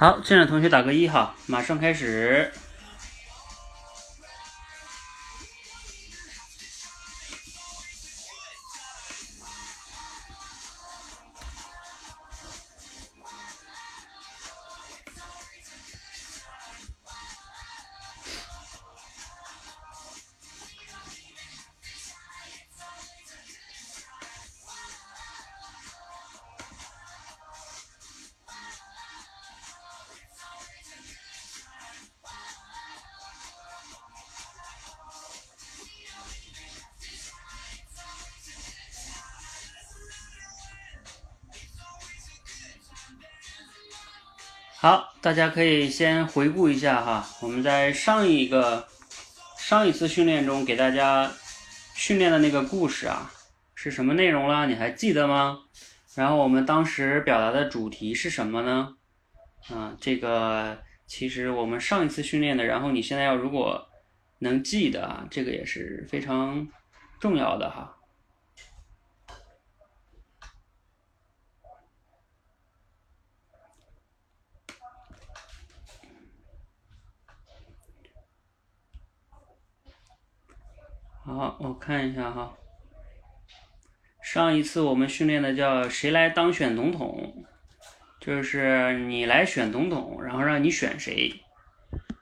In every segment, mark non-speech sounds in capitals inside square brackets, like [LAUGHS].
好，进来同学打个一哈，马上开始。大家可以先回顾一下哈，我们在上一个上一次训练中给大家训练的那个故事啊，是什么内容了？你还记得吗？然后我们当时表达的主题是什么呢？啊，这个其实我们上一次训练的，然后你现在要如果能记得啊，这个也是非常重要的哈。好，我看一下哈。上一次我们训练的叫“谁来当选总统”，就是你来选总统，然后让你选谁。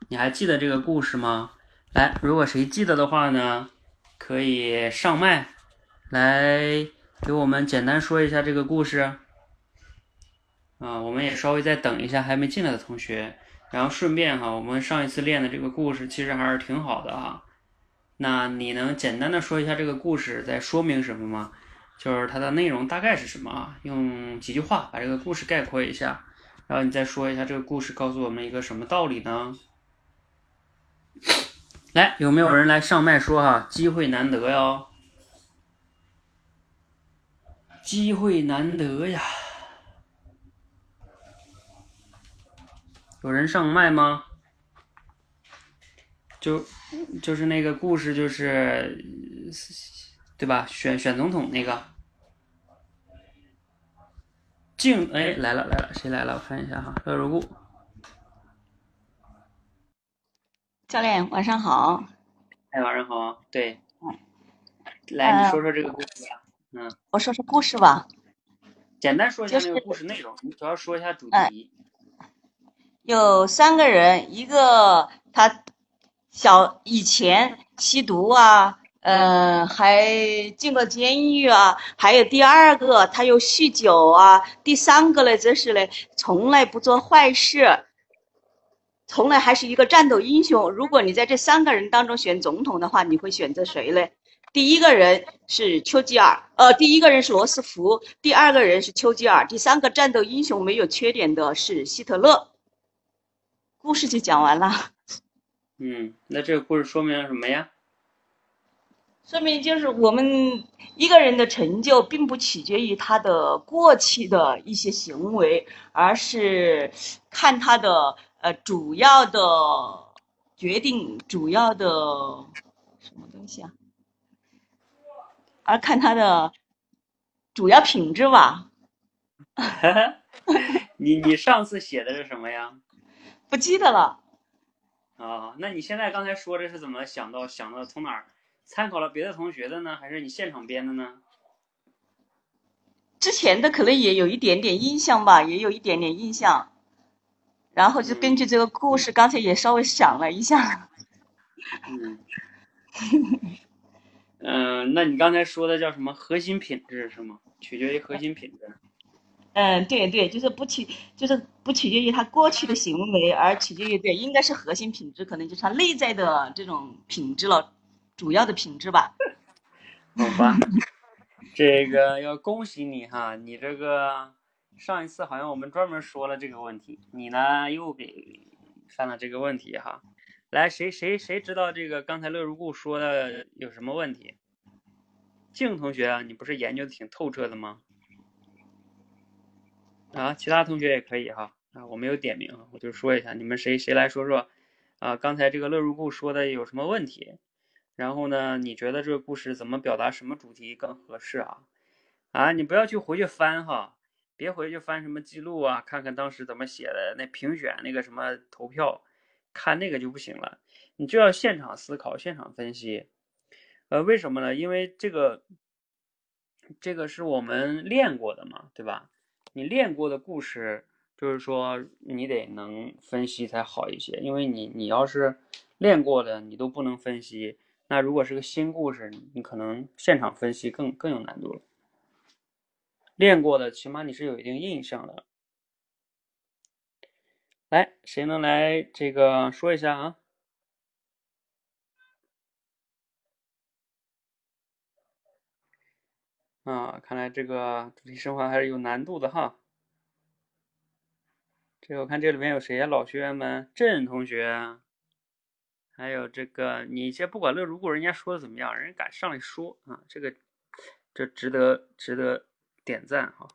你还记得这个故事吗？来，如果谁记得的话呢，可以上麦来给我们简单说一下这个故事。啊，我们也稍微再等一下还没进来的同学，然后顺便哈，我们上一次练的这个故事其实还是挺好的啊。那你能简单的说一下这个故事在说明什么吗？就是它的内容大概是什么啊？用几句话把这个故事概括一下，然后你再说一下这个故事告诉我们一个什么道理呢？来，有没有人来上麦说哈？机会难得哟，机会难得呀！有人上麦吗？就就是那个故事，就是对吧？选选总统那个，静哎来了来了，谁来了？我看一下哈，乐如故教练晚上好。哎，晚上好，对，来你说说这个故事吧。嗯，我说说故事吧。简单说一下这个故事内容，你主要说一下主题。有三个人，一个他。小以前吸毒啊，呃，还进过监狱啊，还有第二个他又酗酒啊，第三个呢，则是呢，从来不做坏事，从来还是一个战斗英雄。如果你在这三个人当中选总统的话，你会选择谁呢？第一个人是丘吉尔，呃，第一个人是罗斯福，第二个人是丘吉尔，第三个战斗英雄没有缺点的是希特勒。故事就讲完了。嗯，那这个故事说明了什么呀？说明就是我们一个人的成就，并不取决于他的过去的一些行为，而是看他的呃主要的决定，主要的什么东西啊？而看他的主要品质吧。你你上次写的是什么呀？不记得了。啊，那你现在刚才说的是怎么想到想到从哪儿参考了别的同学的呢？还是你现场编的呢？之前的可能也有一点点印象吧，也有一点点印象，然后就根据这个故事，刚才也稍微想了一下。嗯，嗯，那你刚才说的叫什么核心品质是吗？取决于核心品质。嗯，对对，就是不取，就是不取决于他过去的行为，而取决于对，应该是核心品质，可能就是他内在的这种品质了，主要的品质吧。好吧，[LAUGHS] 这个要恭喜你哈，你这个上一次好像我们专门说了这个问题，你呢又给犯了这个问题哈。来，谁谁谁知道这个刚才乐如故说的有什么问题？静同学啊，你不是研究的挺透彻的吗？啊，其他同学也可以哈啊，我没有点名，我就说一下，你们谁谁来说说啊？刚才这个乐如故说的有什么问题？然后呢，你觉得这个故事怎么表达什么主题更合适啊？啊，你不要去回去翻哈，别回去翻什么记录啊，看看当时怎么写的，那评选那个什么投票，看那个就不行了，你就要现场思考、现场分析。呃，为什么呢？因为这个，这个是我们练过的嘛，对吧？你练过的故事，就是说你得能分析才好一些。因为你你要是练过的，你都不能分析，那如果是个新故事，你可能现场分析更更有难度了。练过的，起码你是有一定印象的。来，谁能来这个说一下啊？啊，看来这个主题升华还是有难度的哈。这个我看这里面有谁呀？老学员们，郑同学，还有这个你先不管乐如果，人家说的怎么样，人家敢上来说啊，这个这值得值得点赞哈。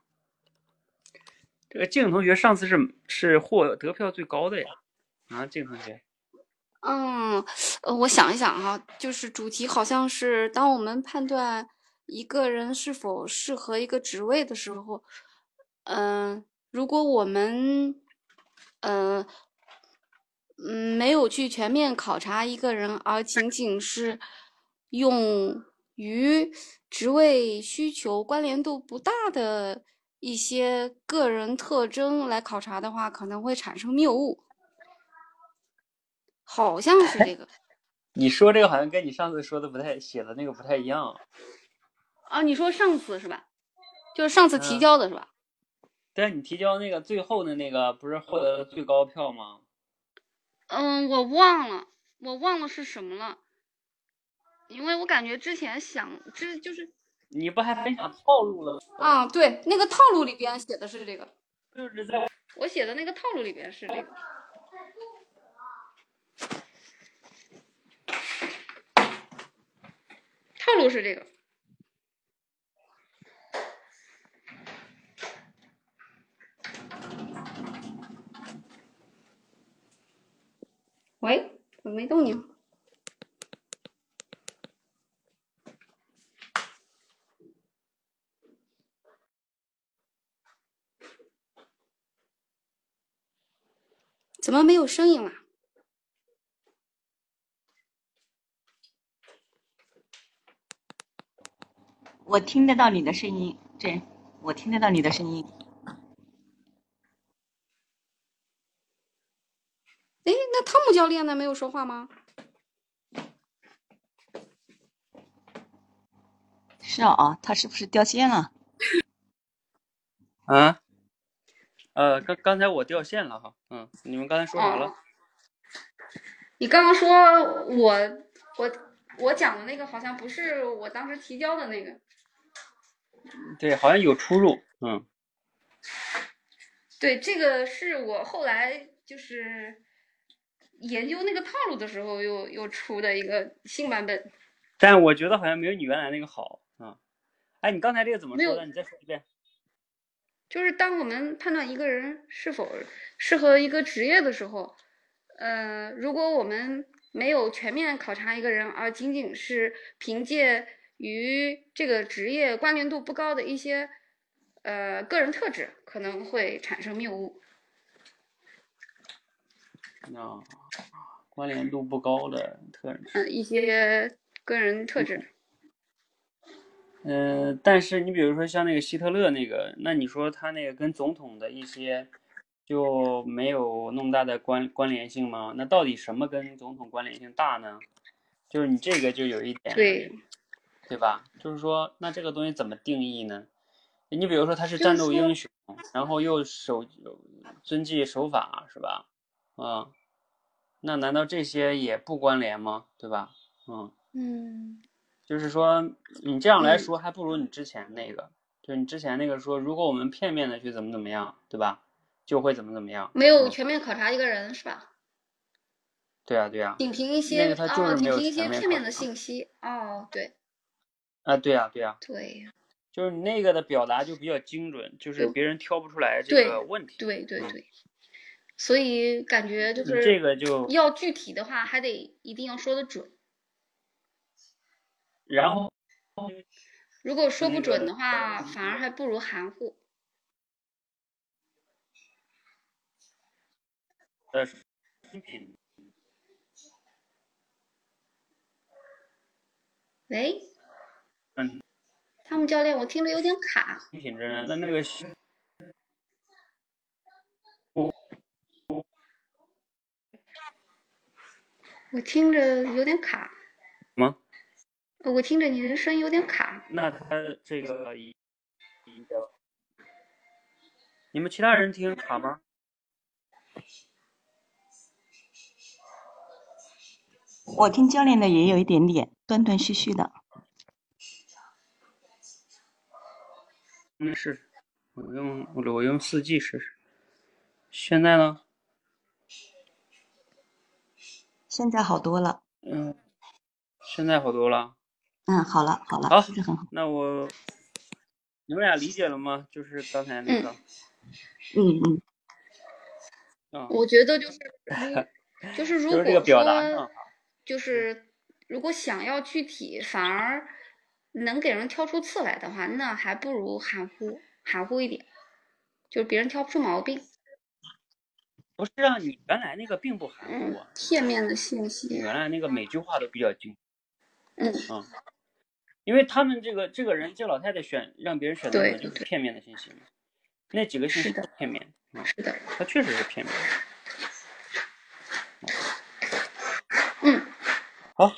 这个静同学上次是是获得票最高的呀，啊，静同学。嗯，呃，我想一想哈，就是主题好像是当我们判断。一个人是否适合一个职位的时候，嗯，如果我们，呃，嗯，没有去全面考察一个人，而仅仅是用与职位需求关联度不大的一些个人特征来考察的话，可能会产生谬误。好像是这个。[LAUGHS] 你说这个好像跟你上次说的不太写的那个不太一样。啊，你说上次是吧？就是上次提交的是吧？对，你提交那个最后的那个不是获得了最高票吗？嗯，我忘了，我忘了是什么了，因为我感觉之前想，之就是你不还分享套路了？啊，对，那个套路里边写的是这个，就是在我写的那个套路里边是这个，套路是这个。喂，怎么没动静？怎么没有声音了？我听得到你的声音，这我听得到你的声音。汤姆教练呢？没有说话吗？是啊，他是不是掉线了？[LAUGHS] 啊？呃，刚刚才我掉线了哈。嗯，你们刚才说啥了？你刚刚说我我我讲的那个好像不是我当时提交的那个。对，好像有出入。嗯。对，这个是我后来就是。研究那个套路的时候，又又出的一个新版本，但我觉得好像没有你原来那个好啊。哎，你刚才这个怎么说的？你再说一遍。就是当我们判断一个人是否适合一个职业的时候，呃，如果我们没有全面考察一个人，而仅仅是凭借与这个职业关联度不高的一些呃个人特质，可能会产生谬误。啊，关联度不高的特质，嗯，一些个人特质。嗯，但是你比如说像那个希特勒那个，那你说他那个跟总统的一些就没有那么大的关关联性吗？那到底什么跟总统关联性大呢？就是你这个就有一点，对，对吧？就是说，那这个东西怎么定义呢？你比如说他是战斗英雄，然后又守遵纪守法，是吧？啊，那难道这些也不关联吗？对吧？嗯嗯，就是说你这样来说，还不如你之前那个，就是你之前那个说，如果我们片面的去怎么怎么样，对吧？就会怎么怎么样，没有全面考察一个人，是吧？对啊，对啊，仅凭一些哦，仅凭一些片面的信息，哦，对，啊，对啊，对啊，对，就是你那个的表达就比较精准，就是别人挑不出来这个问题，对对对。所以感觉就是这个，就要具体的话，还得一定要说的准。然后，如果说不准的话，反而还不如含糊。喂。嗯。他们教练，我听着有点卡。品，那那个。我听着有点卡。吗？我听着你的声音有点卡。那他这个你们其他人听卡吗？我听教练的也有一点点断断续续的。没事，我用我用四 G 试试。现在呢？现在好多了。嗯，现在好多了。嗯，好了好了，好这很好。那我，你们俩理解了吗？就是刚才那个，嗯嗯，啊，我觉得就是 [LAUGHS] 就是如果就是这个表达上说，就是如果想要具体，反而能给人挑出刺来的话，那还不如含糊含糊一点，就是别人挑不出毛病。不是啊，你原来那个并不含糊嗯啊，，片面的信你息。原来那个每句话都比较精，嗯，啊，因为他们这个这个人这老太太选让别人选择的就是片面的信息嘛，那几个信息都片面，啊，是的。他确实是片面。嗯，好，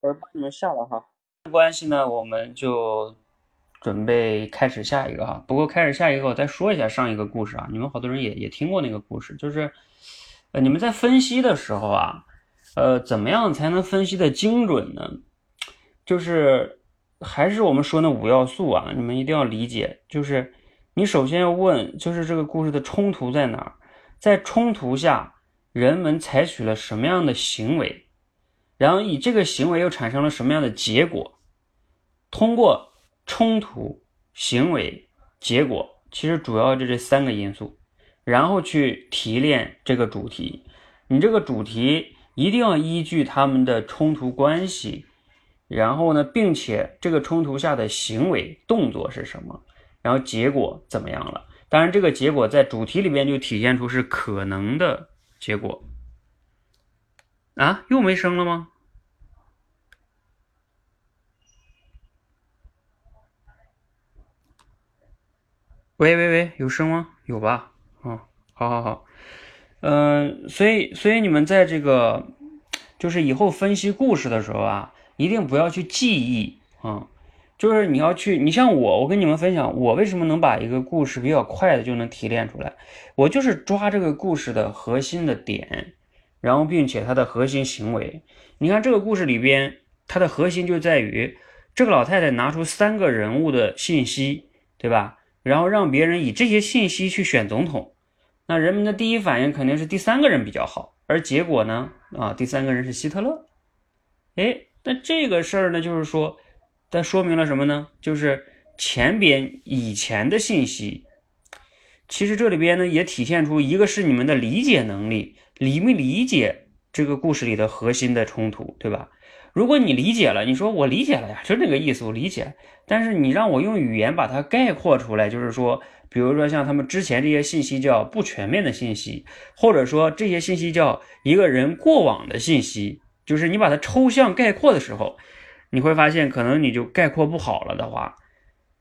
我帮你们下了哈。关系呢，我们就准备开始下一个哈。不过开始下一个，我再说一下上一个故事啊。你们好多人也也听过那个故事，就是呃，你们在分析的时候啊，呃，怎么样才能分析的精准呢？就是还是我们说那五要素啊，你们一定要理解。就是你首先要问，就是这个故事的冲突在哪儿？在冲突下，人们采取了什么样的行为？然后以这个行为又产生了什么样的结果？通过冲突、行为、结果，其实主要就这三个因素，然后去提炼这个主题。你这个主题一定要依据他们的冲突关系，然后呢，并且这个冲突下的行为动作是什么，然后结果怎么样了？当然，这个结果在主题里边就体现出是可能的结果。啊，又没声了吗？喂喂喂，有声吗？有吧？嗯，好好好，嗯、所以所以你们在这个就是以后分析故事的时候啊，一定不要去记忆啊、就是你要去，你像我，我跟你们分享，我为什么能把一个故事比较快的就能提炼出来，我就是抓这个故事的核心的点，然后并且它的核心行为。你看这个故事里边，它的核心就在于这个老太太拿出三个人物的信息，对吧？然后让别人以这些信息去选总统，那人们的第一反应肯定是第三个人比较好，而结果呢，啊，第三个人是希特勒。哎，那这个事儿呢，就是说，它说明了什么呢？就是前边以前的信息，其实这里边呢也体现出一个是你们的理解能力，理没理解这个故事里的核心的冲突，对吧？如果你理解了，你说我理解了呀，就这个意思，我理解。但是你让我用语言把它概括出来，就是说，比如说像他们之前这些信息叫不全面的信息，或者说这些信息叫一个人过往的信息，就是你把它抽象概括的时候，你会发现可能你就概括不好了的话，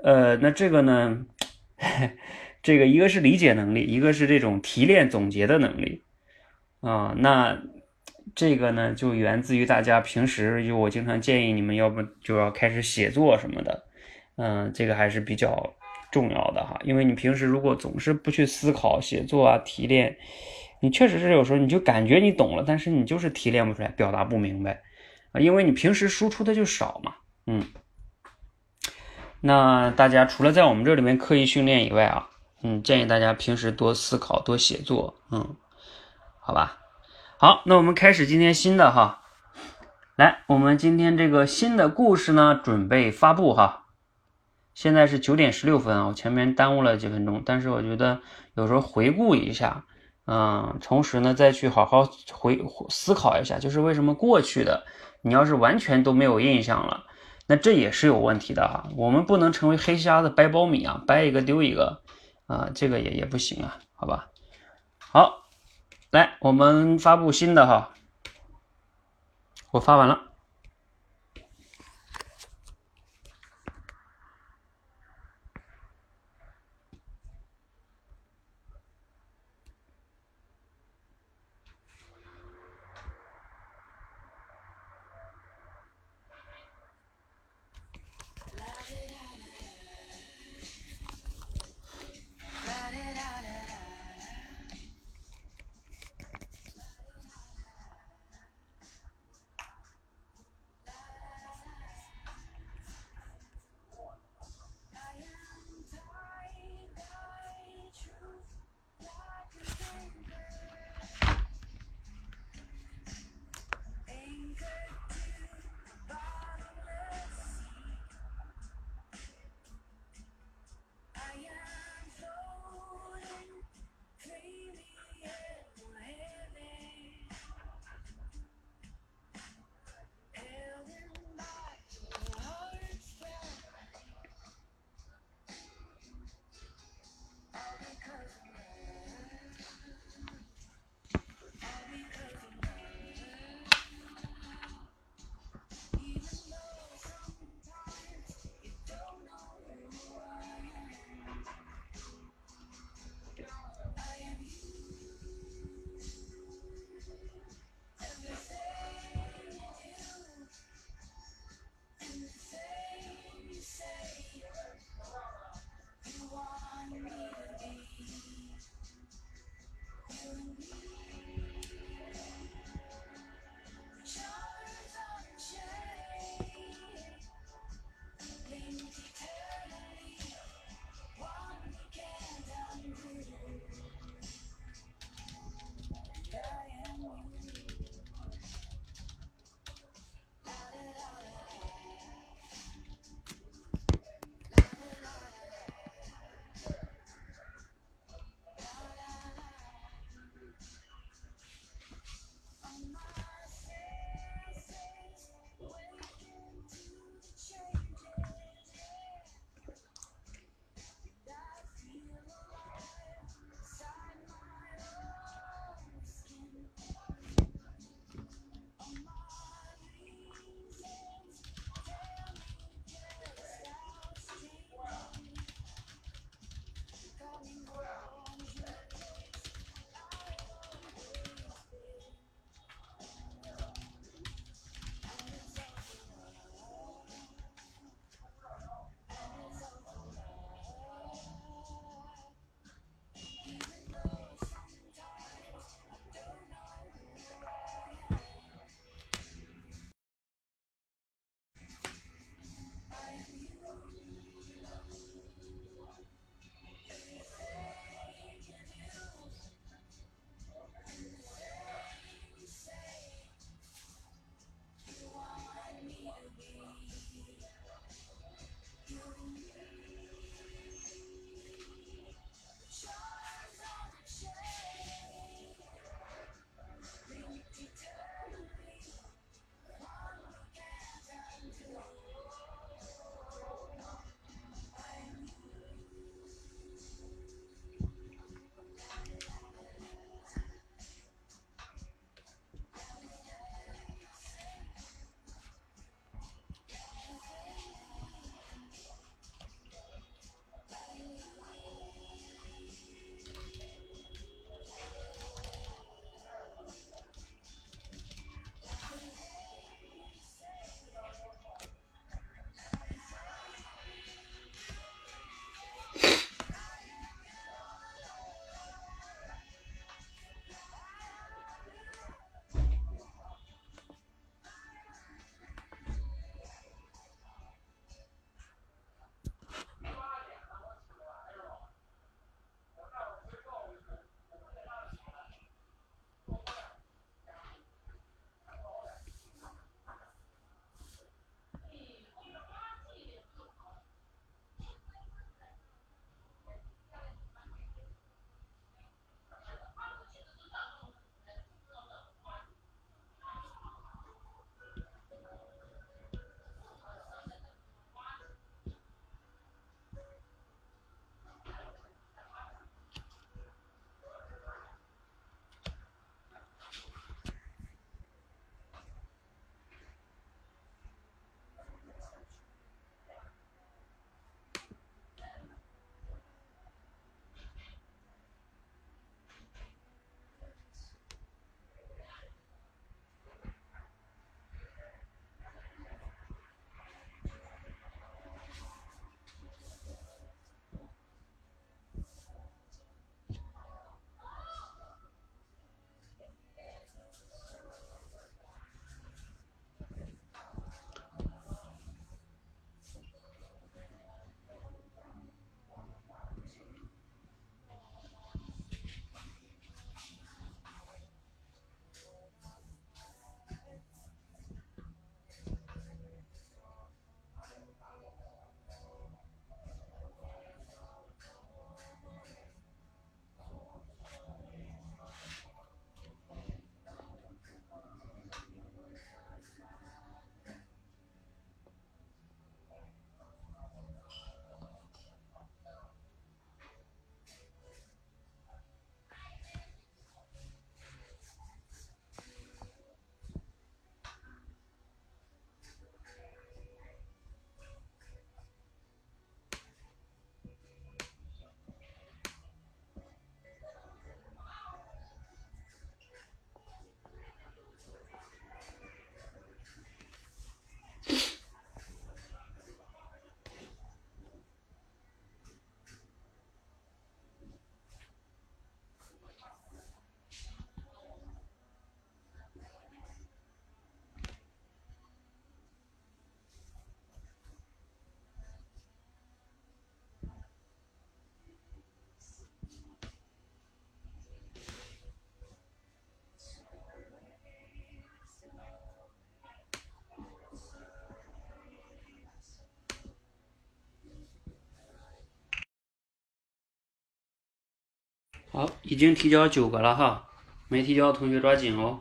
呃，那这个呢，[LAUGHS] 这个一个是理解能力，一个是这种提炼总结的能力啊、那这个呢就源自于大家平时就我经常建议你们要不就要开始写作什么的，嗯、这个还是比较重要的哈，因为你平时如果总是不去思考写作啊提炼，你确实是有时候你就感觉你懂了，但是你就是提炼不出来，表达不明白啊，因为你平时输出的就少嘛，嗯。那大家除了在我们这里面刻意训练以外啊，嗯，建议大家平时多思考、多写作，嗯，好吧。好，那我们开始今天新的哈，来，我们今天这个新的故事呢，准备发布哈。现在是九点十六分啊，我前面耽误了几分钟，但是我觉得有时候回顾一下，嗯，同时呢再去好好回思考一下，就是为什么过去的你要是完全都没有印象了，那这也是有问题的哈。我们不能成为黑瞎子掰苞米啊，掰一个丢一个啊，这个也也不行啊，好吧？好。来，我们发布新的哈，我发完了。好，已经提交九个了哈，没提交的同学抓紧哦。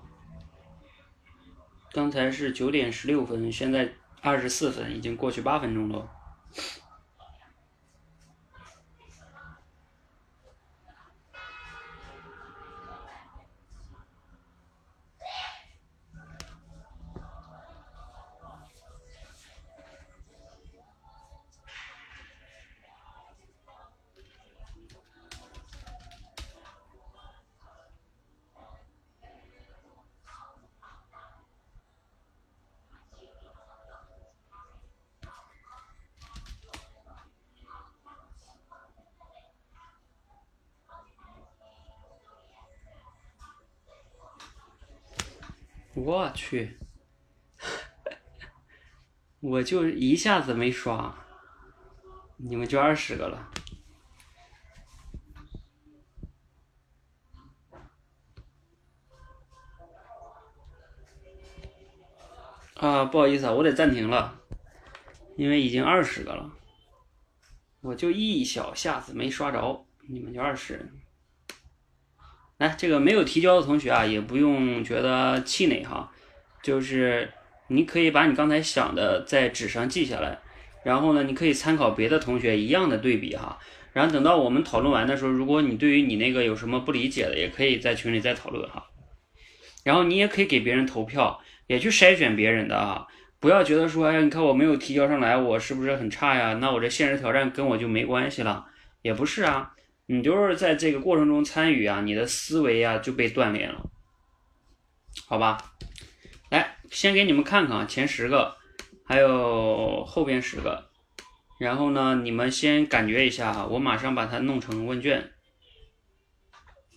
刚才是九点十六分，现在二十四分，已经过去八分钟了。去，我就一下子没刷，你们就二十个了。啊，不好意思啊，我得暂停了，因为已经二十个了，我就一小下子没刷着，你们就二十。来，这个没有提交的同学啊，也不用觉得气馁哈，就是你可以把你刚才想的在纸上记下来，然后呢，你可以参考别的同学一样的对比哈，然后等到我们讨论完的时候，如果你对于你那个有什么不理解的，也可以在群里再讨论哈，然后你也可以给别人投票，也去筛选别人的啊，不要觉得说，哎呀，你看我没有提交上来，我是不是很差呀？那我这现实挑战跟我就没关系了，也不是啊。你就是在这个过程中参与啊，你的思维啊就被锻炼了，好吧？先给你们看看啊前十个，还有后边十个，然后呢，你们先感觉一下哈，我马上把它弄成问卷，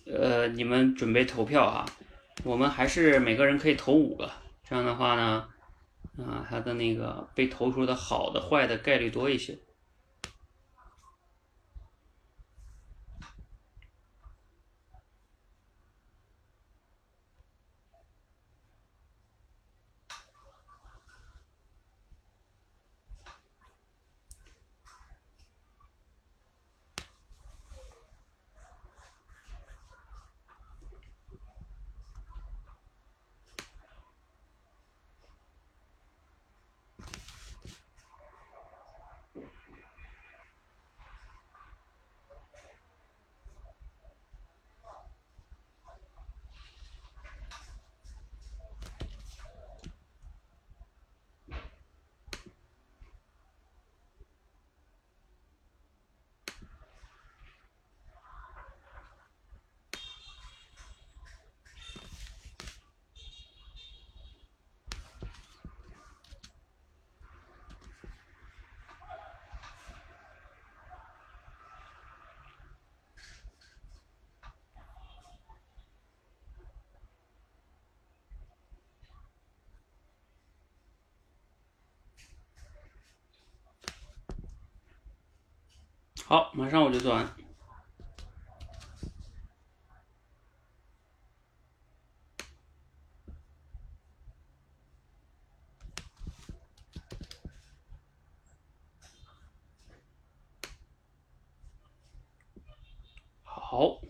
呃，你们准备投票啊，我们还是每个人可以投五个，这样的话呢，啊，它的那个被投出的好的、坏的概率多一些。好，马上我就做完。好，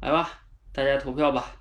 来吧，大家投票吧。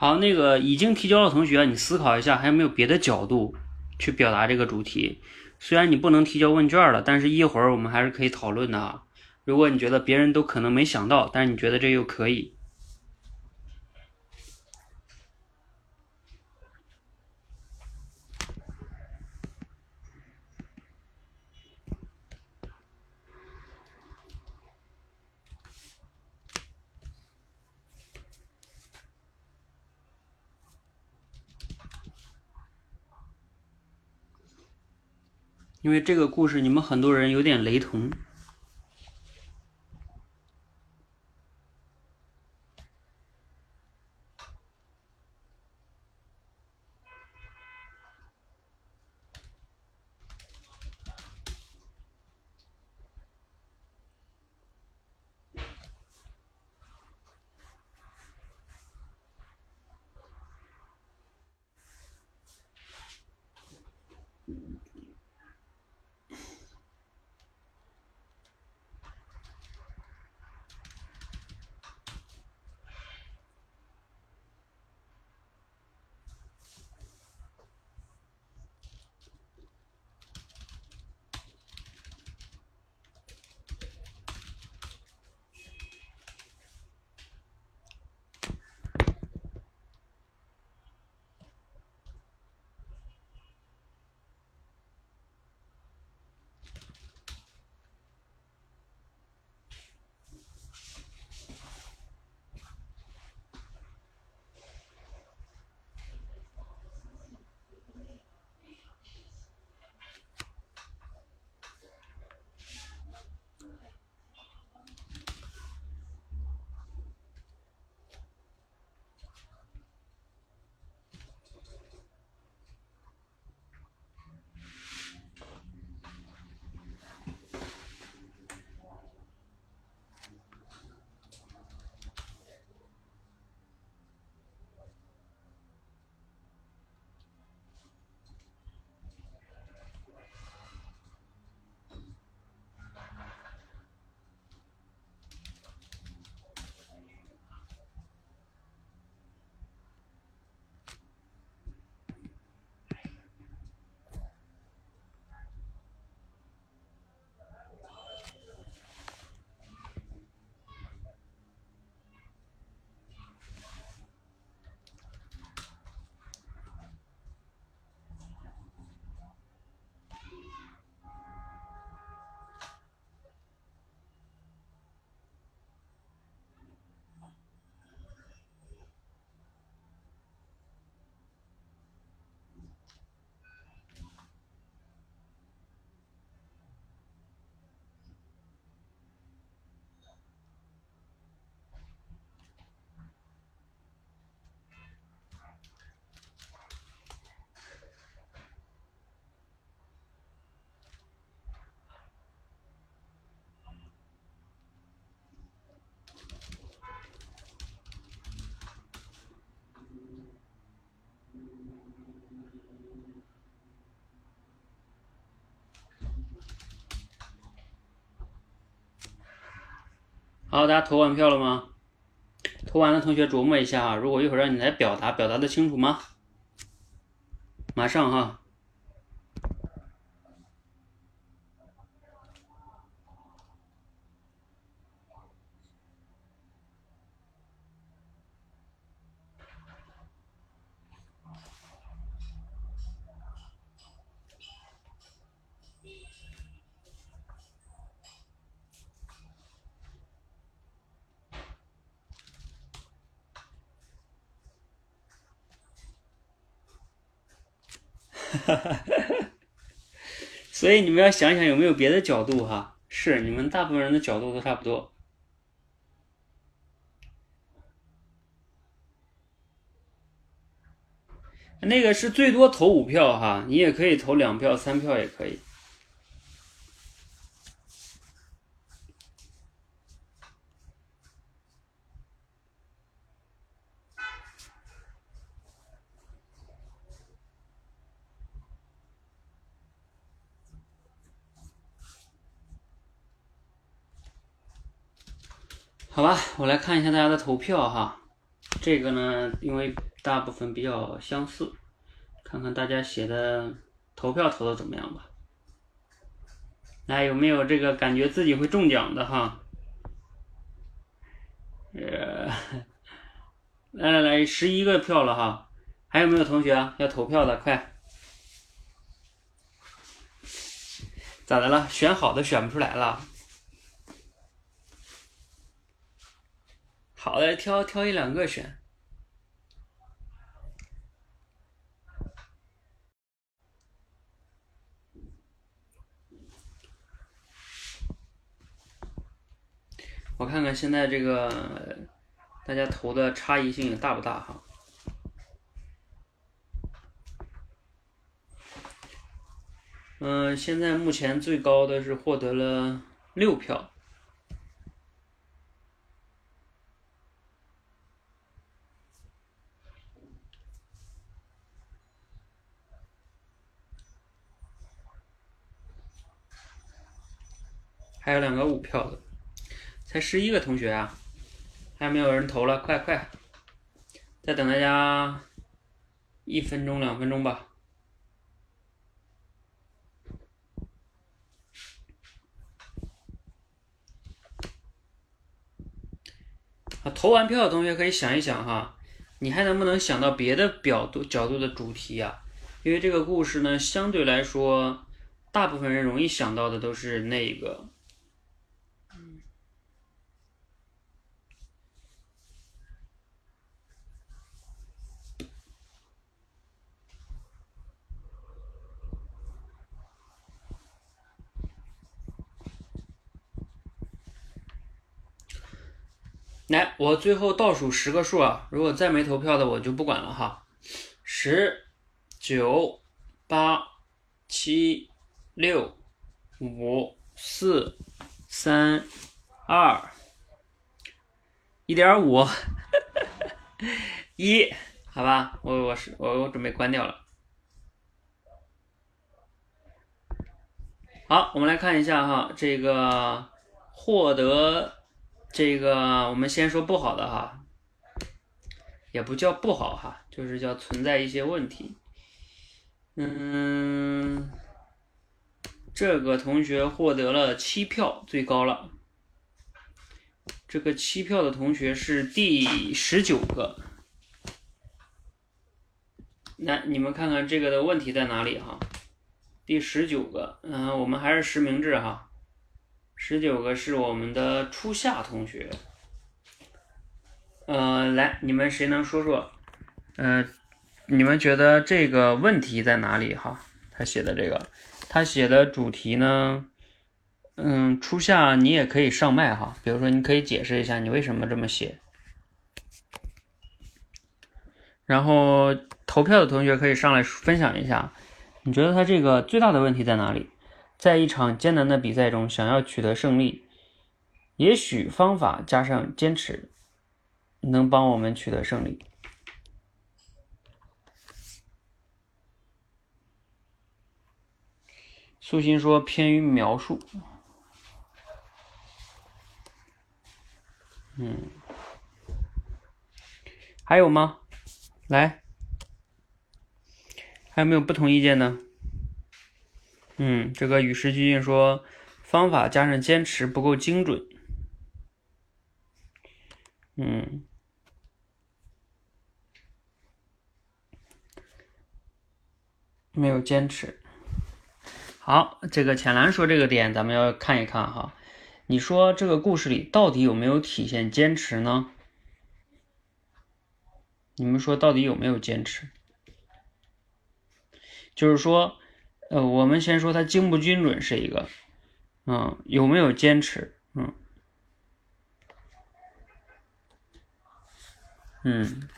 好，那个已经提交的同学，你思考一下，还有没有别的角度去表达这个主题？虽然你不能提交问卷了，但是一会儿我们还是可以讨论的啊。如果你觉得别人都可能没想到，但是你觉得这又可以。因为这个故事你们很多人有点雷同。好，大家投完票了吗？投完的同学琢磨一下啊，如果一会儿让你来表达，表达的清楚吗？马上哈。哈哈，所以你们要想想有没有别的角度哈。是，你们大部分人的角度都差不多。那个是最多投五票哈，你也可以投两票、三票也可以。好吧，我来看一下大家的投票哈。这个呢，因为大部分比较相似，看看大家写的投票投的怎么样吧。来，有没有这个感觉自己会中奖的哈？呃，[LAUGHS] 来来来，十一个票了哈，还有没有同学要投票的？快，咋的了？选好的选不出来了？好的，挑挑一两个选。我看看现在这个大家投的差异性大不大哈？嗯，现在目前最高的是获得了六票。还有两个五票的，才十一个同学啊，还没有人投了，快快，再等大家一分钟两分钟吧。啊，投完票的同学可以想一想哈，你还能不能想到别的角度角度的主题呀？因为这个故事呢，相对来说，大部分人容易想到的都是那个。来，我最后倒数十个数啊！如果再没投票的，我就不管了哈。十、九、八、七、六、五、四、三、二、一点五，一，好吧，我我是我我准备关掉了。好，我们来看一下哈，这个获得。这个我们先说不好的哈，也不叫不好哈，就是叫存在一些问题。嗯，这个同学获得了七票，最高了。这个七票的同学是第十九个。那你们看看这个的问题在哪里哈？第十九个，嗯，我们还是实名制哈。十九个是我们的初夏同学，呃，来，你们谁能说说？呃，你们觉得这个问题在哪里？哈，他写的这个，他写的主题呢？嗯，初夏你也可以上麦哈，比如说你可以解释一下你为什么这么写。然后投票的同学可以上来分享一下，你觉得他这个最大的问题在哪里？在一场艰难的比赛中，想要取得胜利，也许方法加上坚持，能帮我们取得胜利。素心说偏于描述，嗯，还有吗？来，还有没有不同意见呢？嗯，这个与时俱进说，方法加上坚持不够精准。嗯，没有坚持。好，这个浅蓝说这个点，咱们要看一看哈。你说这个故事里到底有没有体现坚持呢？你们说到底有没有坚持？就是说。呃，我们先说它精不精准是一个，嗯，有没有坚持，嗯，嗯，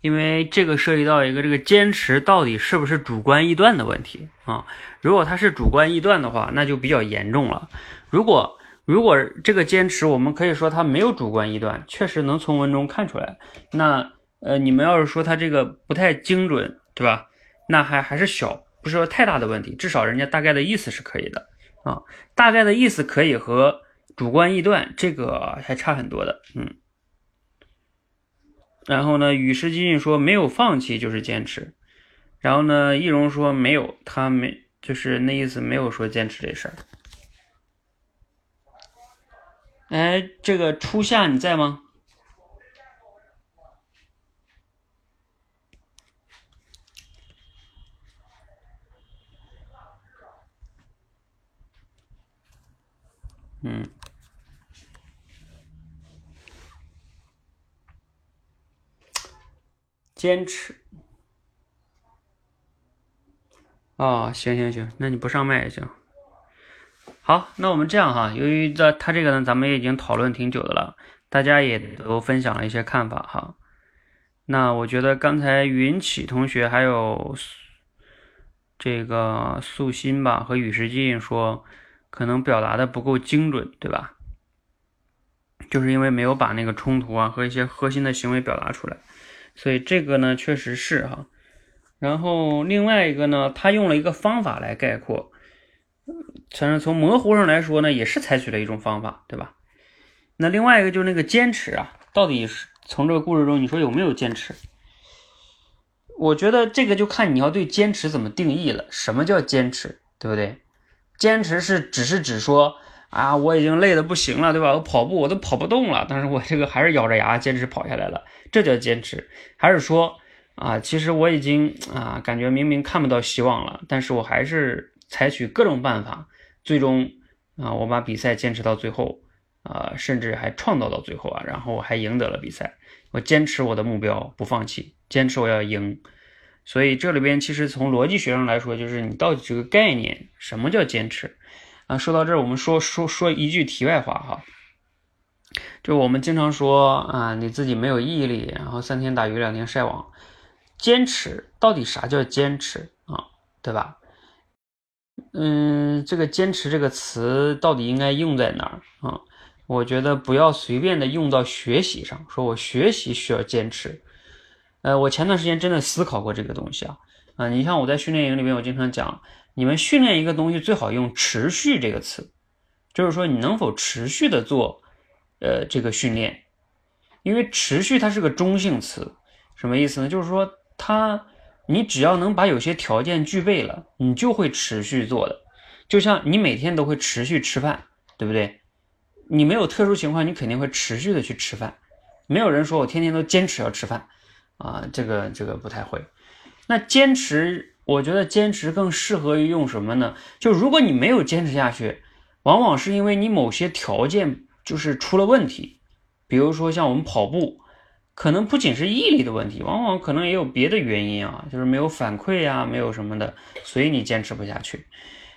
因为这个涉及到一个这个坚持到底是不是主观臆断的问题啊？如果它是主观臆断的话，那就比较严重了。如果如果这个坚持，我们可以说它没有主观臆断，确实能从文中看出来。那呃，你们要是说它这个不太精准，对吧？那还还是小。不是说太大的问题，至少人家大概的意思是可以的啊，大概的意思可以和主观臆断这个还差很多的，嗯。然后呢，与时俱进说没有放弃就是坚持。然后呢，易容说没有，他没就是那意思，没有说坚持这事儿。哎，这个初夏你在吗？嗯。坚持哦，行行行，那你不上麦也行。好，那我们这样哈，由于这他这个呢，咱们也已经讨论挺久的了，大家也都分享了一些看法哈。那我觉得刚才云起同学还有这个素心吧和与时俱进说，可能表达的不够精准，对吧？就是因为没有把那个冲突啊和一些核心的行为表达出来。所以这个呢，确实是哈。然后另外一个呢，他用了一个方法来概括，反正从模糊上来说呢，也是采取了一种方法，对吧？那另外一个就是那个坚持啊，到底是从这个故事中，你说有没有坚持？我觉得这个就看你要对坚持怎么定义了。什么叫坚持，对不对？坚持是只是指说啊，我已经累得不行了，对吧？我跑步我都跑不动了，但是我这个还是咬着牙坚持跑下来了。这叫坚持，还是说啊，其实我已经啊，感觉明明看不到希望了，但是我还是采取各种办法，最终啊，我把比赛坚持到最后啊，甚至还创造到最后啊，然后我还赢得了比赛。我坚持我的目标，不放弃，坚持我要赢。所以这里边其实从逻辑学上来说，就是你到底这个概念，什么叫坚持啊？说到这儿，我们说说说一句题外话哈。就我们经常说啊，你自己没有毅力，然后三天打鱼两天晒网，坚持到底啥叫坚持啊？对吧？嗯，这个坚持这个词到底应该用在哪儿啊？我觉得不要随便的用到学习上，说我学习需要坚持。呃，我前段时间真的思考过这个东西啊啊，你像我在训练营里面，我经常讲，你们训练一个东西最好用持续这个词，就是说你能否持续的做。呃，这个训练，因为持续它是个中性词，什么意思呢？就是说，它你只要能把有些条件具备了，你就会持续做的。就像你每天都会持续吃饭，对不对？你没有特殊情况，你肯定会持续的去吃饭。没有人说我天天都坚持要吃饭啊，这个这个不太会。那坚持，我觉得坚持更适合于用什么呢？就如果你没有坚持下去，往往是因为你某些条件。就是出了问题，比如说像我们跑步，可能不仅是毅力的问题，往往可能也有别的原因啊，就是没有反馈啊，没有什么的，所以你坚持不下去。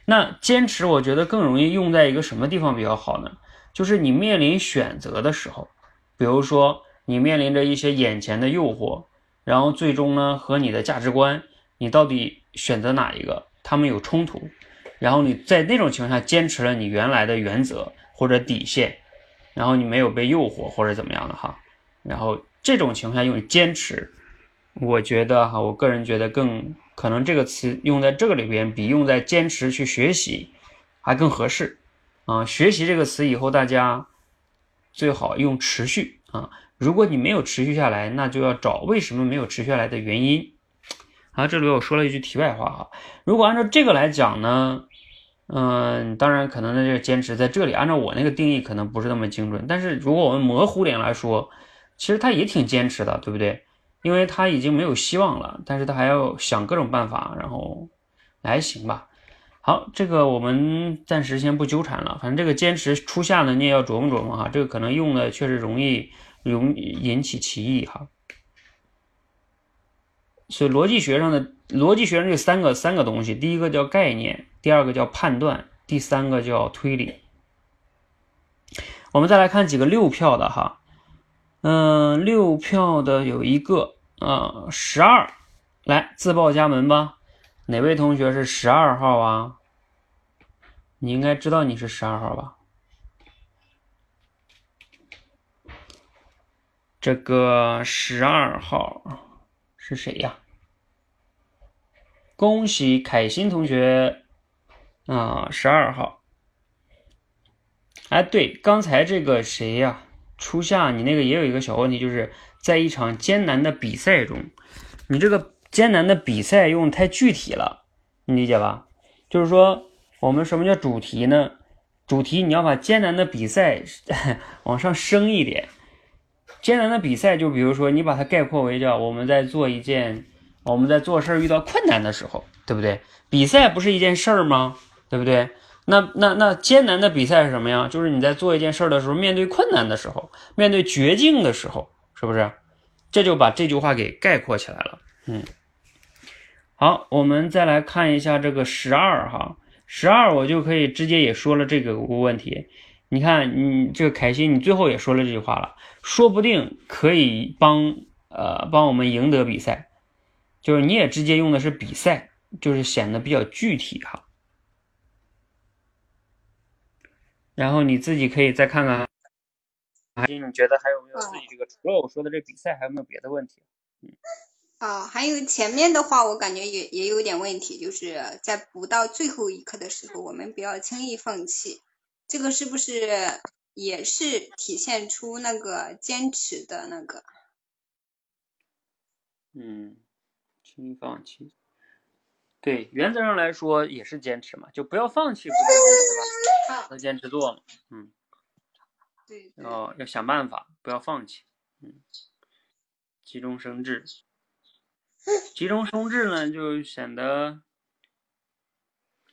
那坚持，我觉得更容易用在一个什么地方比较好呢？就是你面临选择的时候，比如说你面临着一些眼前的诱惑，然后最终呢和你的价值观，你到底选择哪一个？他们有冲突，然后你在那种情况下坚持了你原来的原则或者底线。然后你没有被诱惑或者怎么样的哈，然后这种情况下用坚持，我觉得哈，我个人觉得更可能这个词用在这个里边比用在坚持去学习还更合适啊。学习这个词以后大家最好用持续啊。如果你没有持续下来，那就要找为什么没有持续下来的原因。好，这里我说了一句题外话哈，如果按照这个来讲呢？嗯，当然，可能在这个坚持在这里，按照我那个定义，可能不是那么精准。但是如果我们模糊点来说，其实他也挺坚持的，对不对？因为他已经没有希望了，但是他还要想各种办法，然后还行吧。好，这个我们暂时先不纠缠了。反正这个坚持初夏呢，你也要琢磨琢磨哈。这个可能用的确实容易容易引起歧义哈。所以逻辑学上的逻辑学上这三个三个东西，第一个叫概念。第二个叫判断，第三个叫推理。我们再来看几个六票的哈，嗯，六票的有一个啊，十二，来自报家门吧。哪位同学是十二号啊？你应该知道你是十二号吧？这个十二号是谁呀？恭喜凯欣同学。啊，十二号。哎，对，刚才这个谁呀？初夏，你那个也有一个小问题，就是在一场艰难的比赛中，你这个艰难的比赛用太具体了，你理解吧？就是说，我们什么叫主题呢？主题你要把艰难的比赛 [LAUGHS] 往上升一点。艰难的比赛，就比如说你把它概括为叫我们在做一件，我们在做事儿遇到困难的时候，对不对？比赛不是一件事儿吗？对不对？那那那艰难的比赛是什么呀？就是你在做一件事儿的时候，面对困难的时候，面对绝境的时候，是不是？这就把这句话给概括起来了。嗯，好，我们再来看一下这个十二哈，十二我就可以直接也说了这个问题。你看，你这个凯西，你最后也说了这句话了，说不定可以帮呃帮我们赢得比赛，就是你也直接用的是比赛，就是显得比较具体哈。然后你自己可以再看看，凯西，你觉得还有没有自己这个除了我说的这比赛，还有没有别的问题？嗯，啊，还有前面的话，我感觉也也有点问题，就是在不到最后一刻的时候，我们不要轻易放弃。这个是不是也是体现出那个坚持的那个？嗯，轻易放弃。对，原则上来说也是坚持嘛，就不要放弃，不就是吧？要坚持做嘛，嗯。对。要要想办法，不要放弃，嗯。急中生智，[LAUGHS] 急中生智呢，就显得。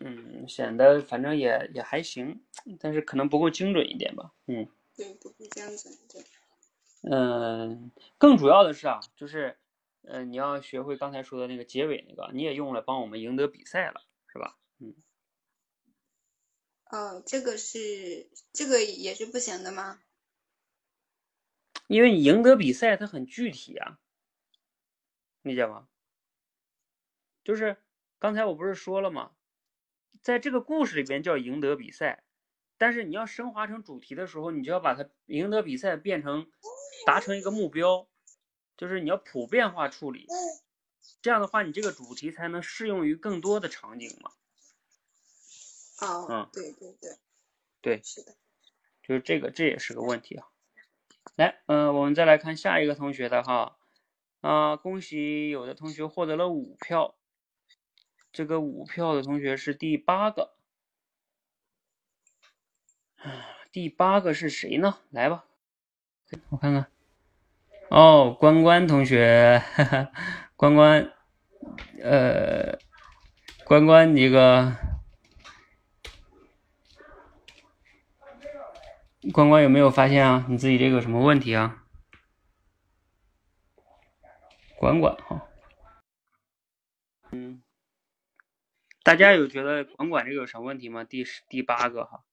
嗯，显得反正也也还行，但是可能不够精准一点吧。嗯，对，不够精准。对。嗯，更主要的是啊，就是，呃，你要学会刚才说的那个结尾那个，你也用了帮我们赢得比赛了，是吧？嗯。哦，这个是这个也是不行的吗？因为你赢得比赛，它很具体啊，理解吗？就是刚才我不是说了吗？在这个故事里边叫赢得比赛，但是你要升华成主题的时候，你就要把它赢得比赛变成达成一个目标，就是你要普遍化处理，这样的话你这个主题才能适用于更多的场景嘛。哦，嗯，对对对，对，是的，就是这个这也是个问题啊。来，嗯，我们再来看下一个同学的哈，啊，恭喜有的同学获得了五票。这个五票的同学是第八个，第八个是谁呢？来吧，我看看。哦，关关同学，[LAUGHS] 关关，呃，关关，你个关关有没有发现啊？你自己这个什么问题啊？管管哈，嗯。大家有觉得管管这个有什么问题吗？第十第八个哈，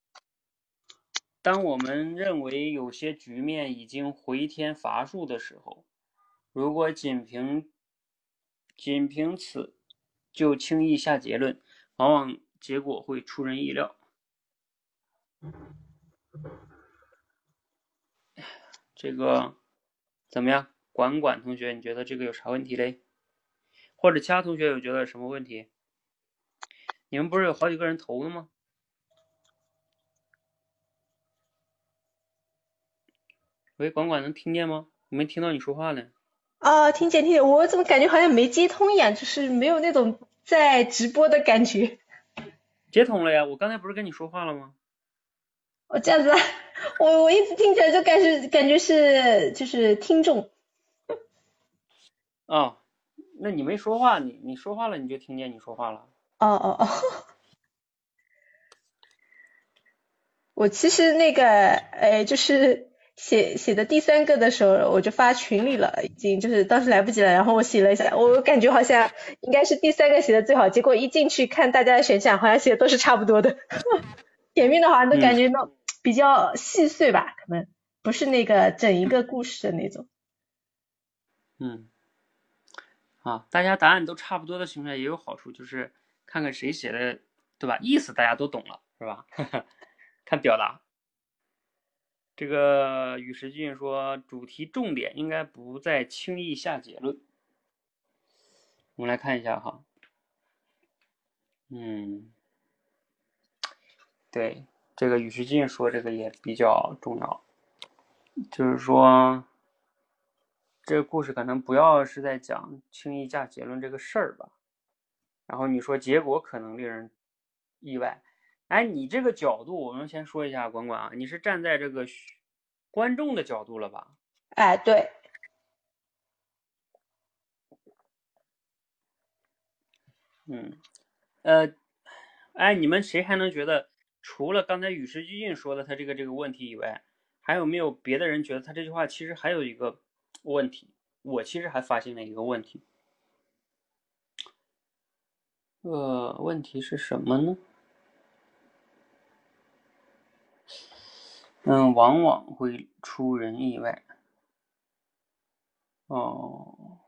当我们认为有些局面已经回天乏术的时候，如果仅凭仅凭此就轻易下结论，往往结果会出人意料。这个怎么样？管管同学，你觉得这个有啥问题嘞？或者其他同学有觉得什么问题？你们不是有好几个人投的吗？喂，管管能听见吗？我没听到你说话呢。啊，听见听见，我怎么感觉好像没接通一样，就是没有那种在直播的感觉。接通了呀，我刚才不是跟你说话了吗？哦，这样子，我我一直听起来就感觉感觉是就是听众。哦，那你没说话，你你说话了，你就听见你说话了。哦哦哦，[LAUGHS] 我其实那个，哎，就是写写的第三个的时候，我就发群里了，已经就是当时来不及了。然后我写了一下，我感觉好像应该是第三个写的最好，结果一进去看大家的选项，好像写的都是差不多的。[LAUGHS] 前面的好像都感觉到比较细碎吧，可能不是那个整一个故事的那种。嗯，啊，大家答案都差不多的情况下也有好处，就是。看看谁写的，对吧？意思大家都懂了，是吧？[LAUGHS] 看表达。这个与时俱进说，主题重点应该不再轻易下结论。我们来看一下哈。嗯，对，这个与时俱进说这个也比较重要，就是说，这个故事可能不要是在讲轻易下结论这个事儿吧。然后你说结果可能令人意外，哎，你这个角度，我们先说一下，管管啊，你是站在这个观众的角度了吧？哎，对，嗯，呃，哎，你们谁还能觉得，除了刚才与时俱进说的他这个这个问题以外，还有没有别的人觉得他这句话其实还有一个问题？我其实还发现了一个问题，呃，问题是什么呢？嗯，往往会出人意外。哦。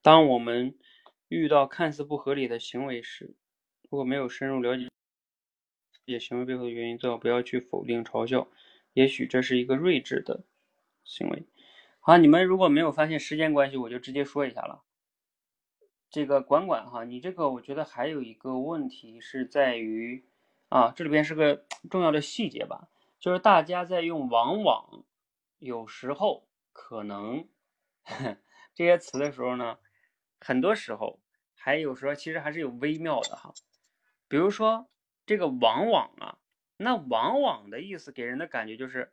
当我们遇到看似不合理的行为时，如果没有深入了解也行为背后的原因，最好不要去否定、嘲笑。也许这是一个睿智的行为。好，你们如果没有发现时间关系，我就直接说一下了。这个管管哈，你这个我觉得还有一个问题是在于啊，这里边是个重要的细节吧，就是大家在用“往往”“有时候”“可能” [LAUGHS] 这些词的时候呢。很多时候，还有时候其实还是有微妙的哈。比如说这个“往往”啊，那“往往”的意思给人的感觉就是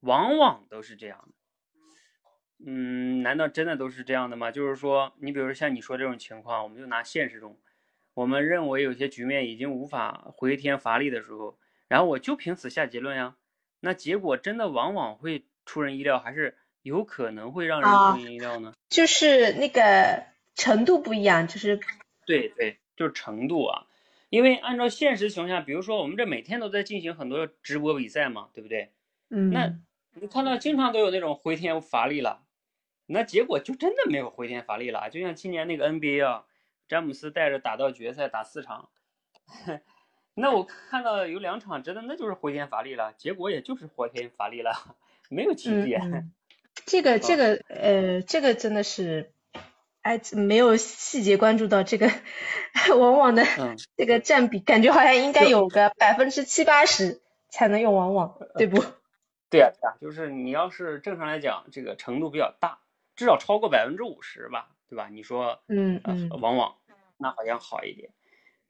往往都是这样的。嗯，难道真的都是这样的吗？就是说，你比如说像你说这种情况，我们就拿现实中，我们认为有些局面已经无法回天乏力的时候，然后我就凭此下结论呀，那结果真的往往会出人意料，还是有可能会让人出人意料呢？就是那个。程度不一样，就是对对，就是程度啊。因为按照现实情况下，比如说我们这每天都在进行很多直播比赛嘛，对不对？嗯。那你看到经常都有那种回天乏力了，那结果就真的没有回天乏力了。就像今年那个 NBA 啊，詹姆斯带着打到决赛打四场，[LAUGHS] 那我看到有两场真的那就是回天乏力了，结果也就是回天乏力了，没有奇迹。这个这个呃，这个真的是。哎，没有细节关注到这个，[LAUGHS] 往往的这个占比，感觉好像应该有个百分之七八十才能用往往，对不？对啊，对啊，就是你要是正常来讲，这个程度比较大，至少超过百分之五十吧，对吧？你说，嗯嗯，往往那好像好一点。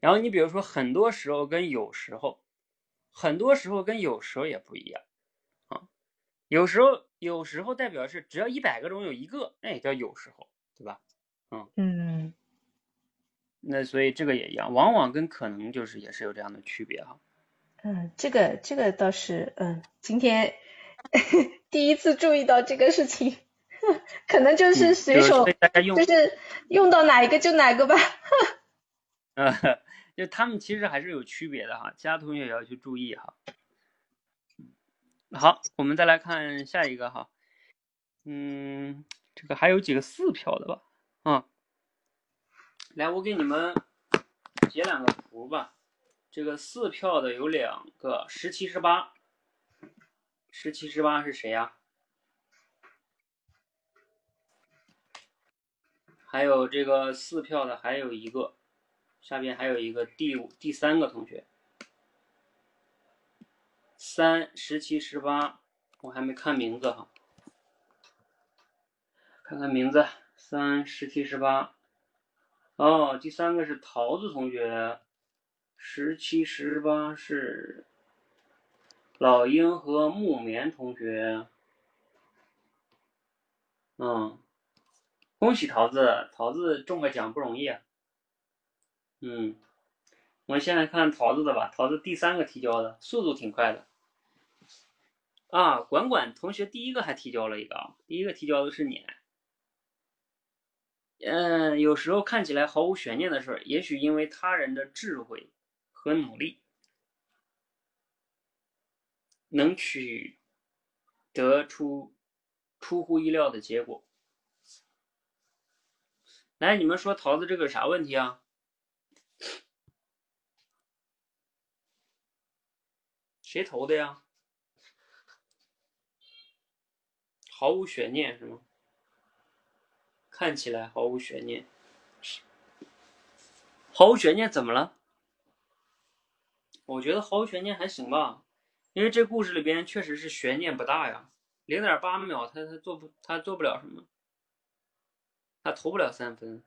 然后你比如说，很多时候跟有时候，很多时候跟有时候也不一样啊。有时候，有时候代表是只要一百个中有一个，那也叫有时候，对吧？嗯嗯，那所以这个也一样，往往跟可能就是也是有这样的区别哈。嗯，这个这个倒是，嗯，今天 [LAUGHS] 第一次注意到这个事情，[LAUGHS] 可能就是随手就是用到哪一个就哪个吧。[LAUGHS] 嗯，就他们其实还是有区别的哈，其他同学也要去注意哈。好，我们再来看下一个哈，嗯，这个还有几个四票的吧。啊，来，我给你们截两个图吧。这个四票的有两个，十七十八，十七十八是谁呀？还有这个四票的还有一个，下边还有一个第五第三个同学，三十七十八，我还没看名字哈，看看名字。三十七十八，哦，第三个是桃子同学，十七十八是老鹰和木棉同学，嗯，恭喜桃子，桃子中个奖不容易啊，嗯，我们先来看桃子的吧，桃子第三个提交的速度挺快的，啊，管管同学第一个还提交了一个啊，第一个提交的是你。嗯，有时候看起来毫无悬念的事，也许因为他人的智慧和努力，能取得出出乎意料的结果。来，你们说桃子这个啥问题啊？谁投的呀？毫无悬念是吗？看起来毫无悬念，毫无悬念怎么了？我觉得毫无悬念还行吧，因为这故事里边确实是悬念不大呀，零点八秒他他做不他做不了什么，他投不了三分，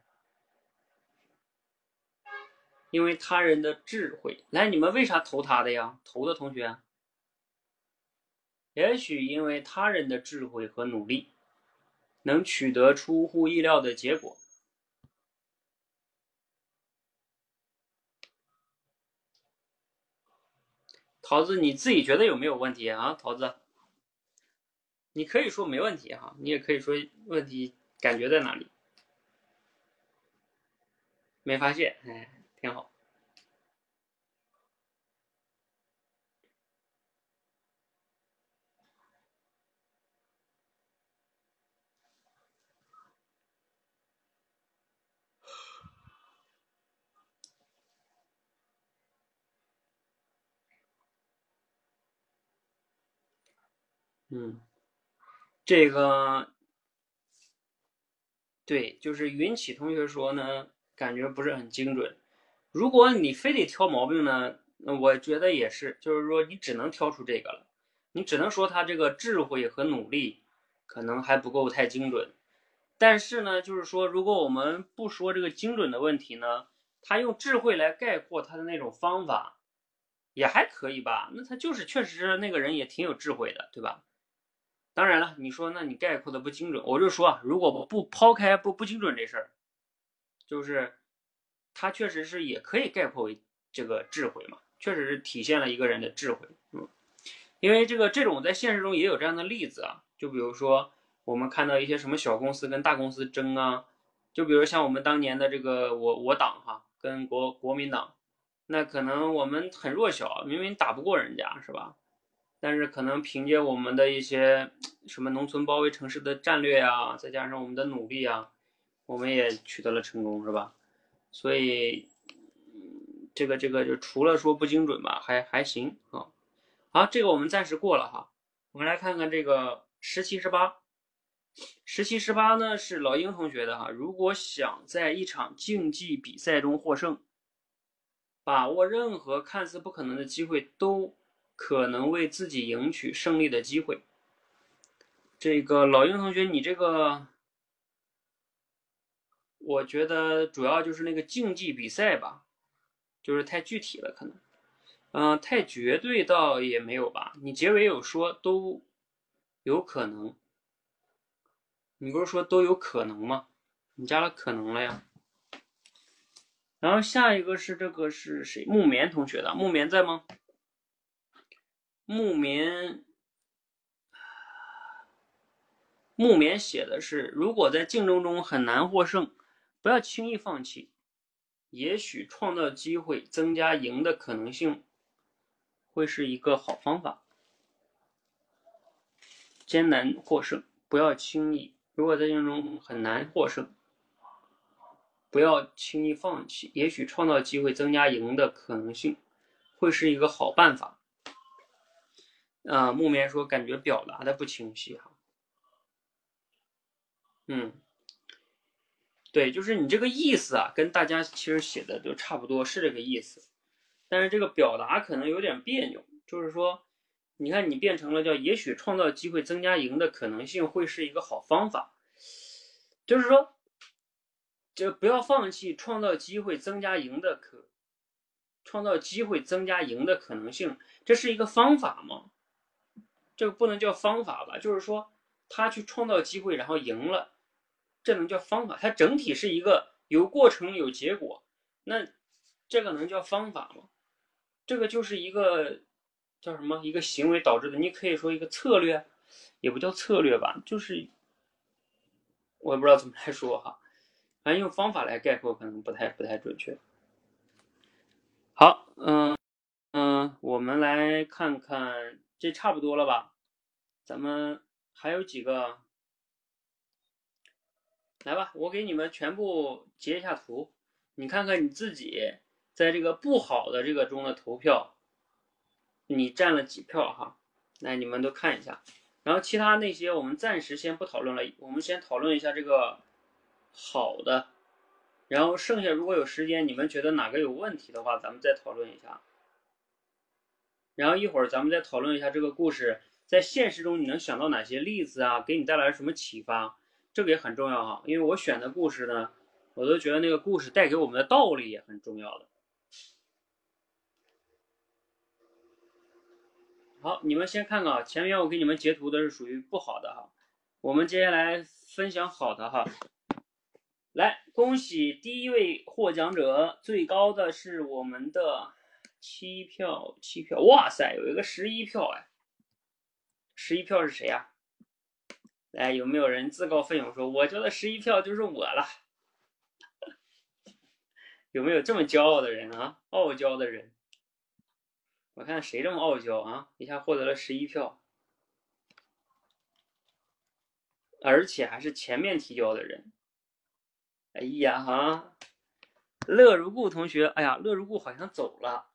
因为他人的智慧。来，你们为啥投他的呀？投的同学，也许因为他人的智慧和努力，能取得出乎意料的结果。桃子，你自己觉得有没有问题啊？桃子，你可以说没问题哈，你也可以说问题感觉在哪里？没发现，哎，挺好。嗯，这个对，就是云起同学说呢，感觉不是很精准。如果你非得挑毛病呢，我觉得也是，就是说你只能挑出这个了，你只能说他这个智慧和努力可能还不够太精准。但是呢，就是说如果我们不说这个精准的问题呢，他用智慧来概括他的那种方法也还可以吧？那他就是确实那个人也挺有智慧的，对吧？当然了，你说那你概括的不精准，我就说，如果不抛开不不精准这事儿，就是它确实是也可以概括为这个智慧嘛，确实是体现了一个人的智慧，嗯，因为这个这种在现实中也有这样的例子啊，就比如说我们看到一些什么小公司跟大公司争啊，就比如像我们当年的这个我我党哈跟国国民党，那可能我们很弱小，明明打不过人家是吧？但是可能凭借我们的一些什么农村包围城市的战略啊，再加上我们的努力啊，我们也取得了成功，是吧？所以，这个这个就除了说不精准吧，还还行啊。好，这个我们暂时过了哈。我们来看看这个十七十八，十七十八呢是老鹰同学的哈。如果想在一场竞技比赛中获胜，把握任何看似不可能的机会都。可能为自己赢取胜利的机会。这个老鹰同学，你这个，我觉得主要就是那个竞技比赛吧，就是太具体了，可能，嗯，太绝对倒也没有吧。你结尾有说都有可能，你不是说都有可能吗？你加了可能了呀。然后下一个是这个是谁？木棉同学的，木棉在吗？木棉，木棉写的是：如果在竞争中很难获胜，不要轻易放弃，也许创造机会、增加赢的可能性，会是一个好方法。艰难获胜，不要轻易；如果在竞争中很难获胜，不要轻易放弃，也许创造机会、增加赢的可能性，会是一个好办法。啊，木棉说感觉表达的不清晰哈。嗯，对，就是你这个意思啊，跟大家其实写的都差不多，是这个意思。但是这个表达可能有点别扭，就是说，你看你变成了叫也许创造机会增加赢的可能性会是一个好方法，就是说，就不要放弃创造机会增加赢的可，创造机会增加赢的可能性，这是一个方法吗？这个不能叫方法吧？就是说，他去创造机会，然后赢了，这能叫方法？它整体是一个有过程有结果，那这个能叫方法吗？这个就是一个叫什么？一个行为导致的，你可以说一个策略，也不叫策略吧，就是我也不知道怎么来说哈，反正用方法来概括可能不太不太准确。好，嗯嗯，我们来看看。这差不多了吧？咱们还有几个，来吧，我给你们全部截一下图，你看看你自己在这个不好的这个中的投票，你占了几票哈？来，你们都看一下。然后其他那些我们暂时先不讨论了，我们先讨论一下这个好的。然后剩下如果有时间，你们觉得哪个有问题的话，咱们再讨论一下。然后一会儿咱们再讨论一下这个故事在现实中你能想到哪些例子啊，给你带来什么启发，这个也很重要哈。因为我选的故事呢，我都觉得那个故事带给我们的道理也很重要的。好，你们先看看啊，前面我给你们截图的是属于不好的哈，我们接下来分享好的哈。来，恭喜第一位获奖者，最高的是我们的七票，七票，哇塞，有一个十一票哎，十一票是谁呀、来，有没有人自告奋勇说，我觉得十一票就是我了？[LAUGHS] 有没有这么骄傲的人啊？傲娇的人？我看谁这么傲娇啊？一下获得了十一票，而且还是前面提交的人。哎呀哈，乐如故同学，哎呀，乐如故好像走了。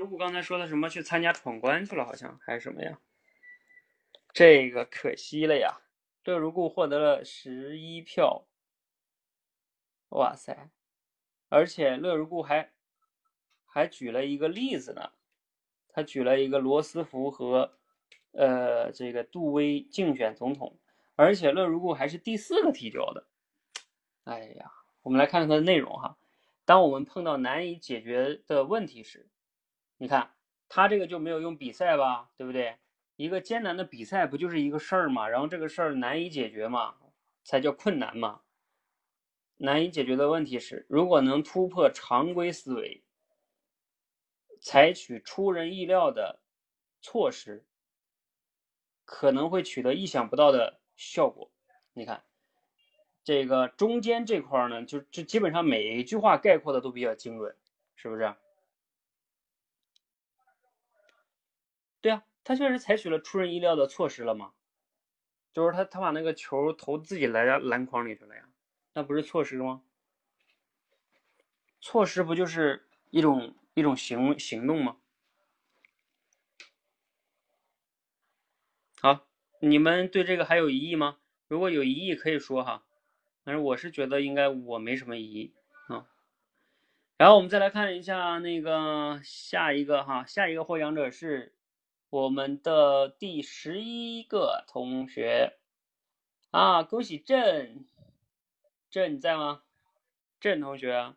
如故刚才说的什么？去参加闯关去了，好像还是什么呀？这个可惜了呀。乐如故获得了十一票，哇塞！而且乐如故还还举了一个例子呢，他举了一个罗斯福和呃这个杜威竞选总统，而且乐如故还是第四个提交的。哎呀，我们来看看它的内容哈。当我们碰到难以解决的问题时，你看他这个就没有用比赛吧，对不对？一个艰难的比赛不就是一个事儿嘛？然后这个事儿难以解决嘛，才叫困难嘛。难以解决的问题是，如果能突破常规思维，采取出人意料的措施，可能会取得意想不到的效果。你看，这个中间这块呢，就就基本上每一句话概括的都比较精准，是不是？对啊，他确实采取了出人意料的措施了嘛，就是他他把那个球投自己来篮筐里去了呀。那不是措施吗？措施不就是一种一种行行动吗？好，你们对这个还有疑义吗？如果有疑义可以说哈，反正我是觉得应该我没什么疑义啊。然后我们再来看一下那个下一个哈，下一个获奖者是我们的第十一个同学啊，恭喜郑。郑你在吗？郑同学，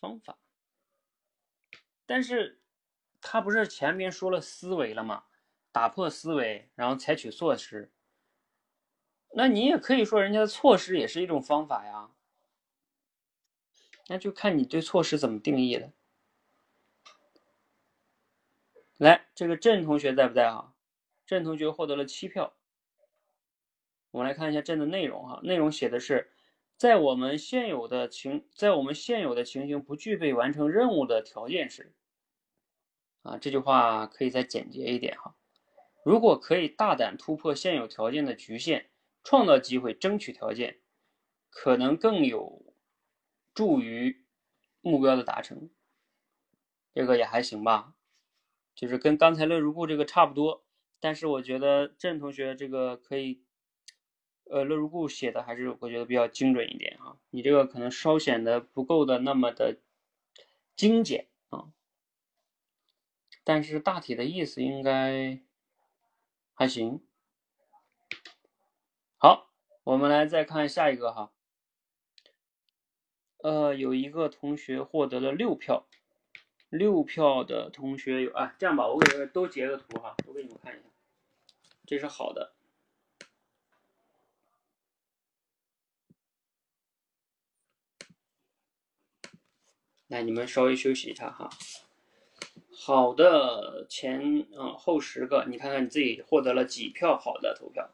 方法，但是他不是前面说了思维了吗？打破思维，然后采取措施。那你也可以说人家的措施也是一种方法呀。那就看你对措施怎么定义了。来，这个郑同学在不在啊？郑同学获得了七票。我们来看一下朕的内容哈，内容写的是，在我们现有的情，在我们现有的情形不具备完成任务的条件时，啊，这句话可以再简洁一点哈。如果可以大胆突破现有条件的局限，创造机会，争取条件，可能更有助于目标的达成。这个也还行吧，就是跟刚才乐如故这个差不多，但是我觉得郑同学这个可以。呃，乐如故写的还是我觉得比较精准一点哈，你这个可能稍显得不够的那么的精简啊，但是大体的意思应该还行。好，我们来再看下一个哈，呃，有一个同学获得了六票，六票的同学有啊，这样吧，我给都截个图哈，都给你们看一下，这是好的。来，你们稍微休息一下哈。好的，前嗯后十个，你看看你自己获得了几票好的投票。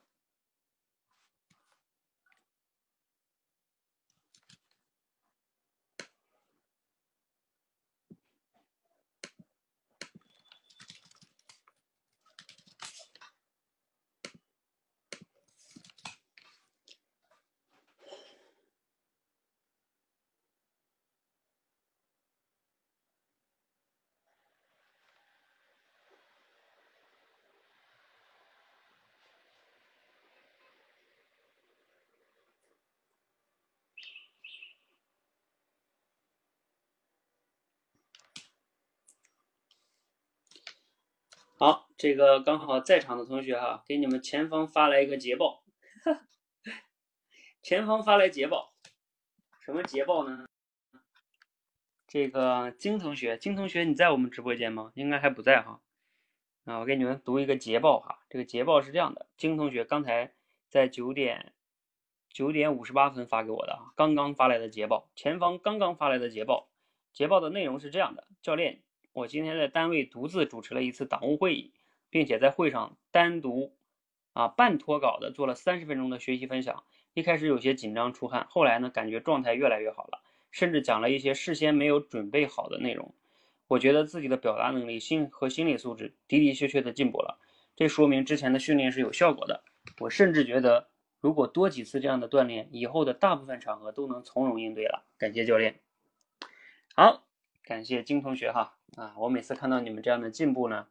这个刚好在场的同学哈，给你们前方发来一个捷报，前方发来捷报，什么捷报呢？这个金同学，金同学你在我们直播间吗？应该还不在哈。啊，我给你们读一个捷报哈，这个捷报是这样的，金同学刚才在九点九点五十八分发给我的啊，刚刚发来的捷报，前方刚刚发来的捷报，捷报的内容是这样的，教练。我今天在单位独自主持了一次党务会议，并且在会上单独啊半脱稿的做了三十分钟的学习分享。一开始有些紧张出汗，后来呢感觉状态越来越好了，甚至讲了一些事先没有准备好的内容。我觉得自己的表达能力、心和心理素质的的确确的进步了，这说明之前的训练是有效果的。我甚至觉得，如果多几次这样的锻炼，以后的大部分场合都能从容应对了。感谢教练。好，感谢金同学哈。啊，我每次看到你们这样的进步呢，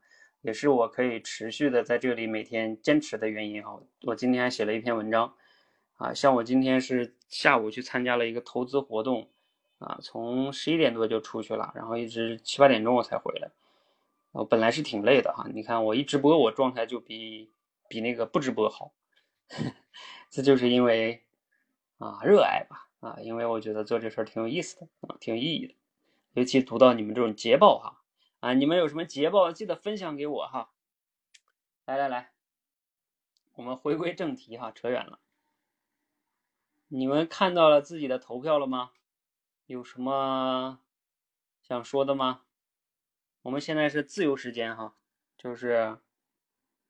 也是我可以持续的在这里每天坚持的原因哈。我今天还写了一篇文章，啊，像我今天是下午去参加了一个投资活动，啊，从十一点多就出去了，然后一直七八点钟我才回来。我本来是挺累的哈，你看我一直播我状态就比比那个不直播好，[LAUGHS] 这就是因为啊热爱吧，啊，因为我觉得做这事儿挺有意思的啊，挺有意义的。尤其读到你们这种捷报哈，啊，你们有什么捷报记得分享给我哈。来来来，我们回归正题哈，扯远了。你们看到了自己的投票了吗？有什么想说的吗？我们现在是自由时间哈，就是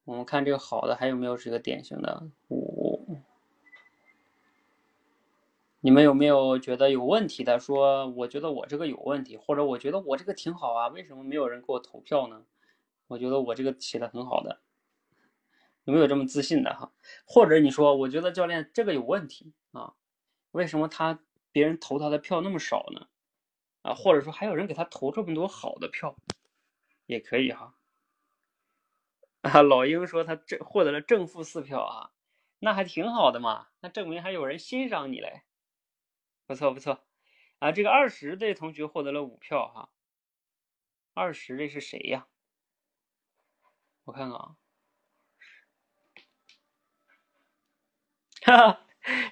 我们看这个好的还有没有是一个典型的五。你们有没有觉得有问题的？说我觉得我这个有问题，或者我觉得我这个挺好啊，为什么没有人给我投票呢？我觉得我这个写的很好的，有没有这么自信的哈？或者你说我觉得教练这个有问题啊，为什么他别人投他的票那么少呢？啊，或者说还有人给他投这么多好的票，也可以哈。啊，[LAUGHS] 老鹰说他正获得了正负四票啊，那还挺好的嘛，那证明还有人欣赏你嘞。不错不错，啊，这个二十这同学获得了五票哈。二十这是谁呀？我看看啊，哈 [LAUGHS] 哈，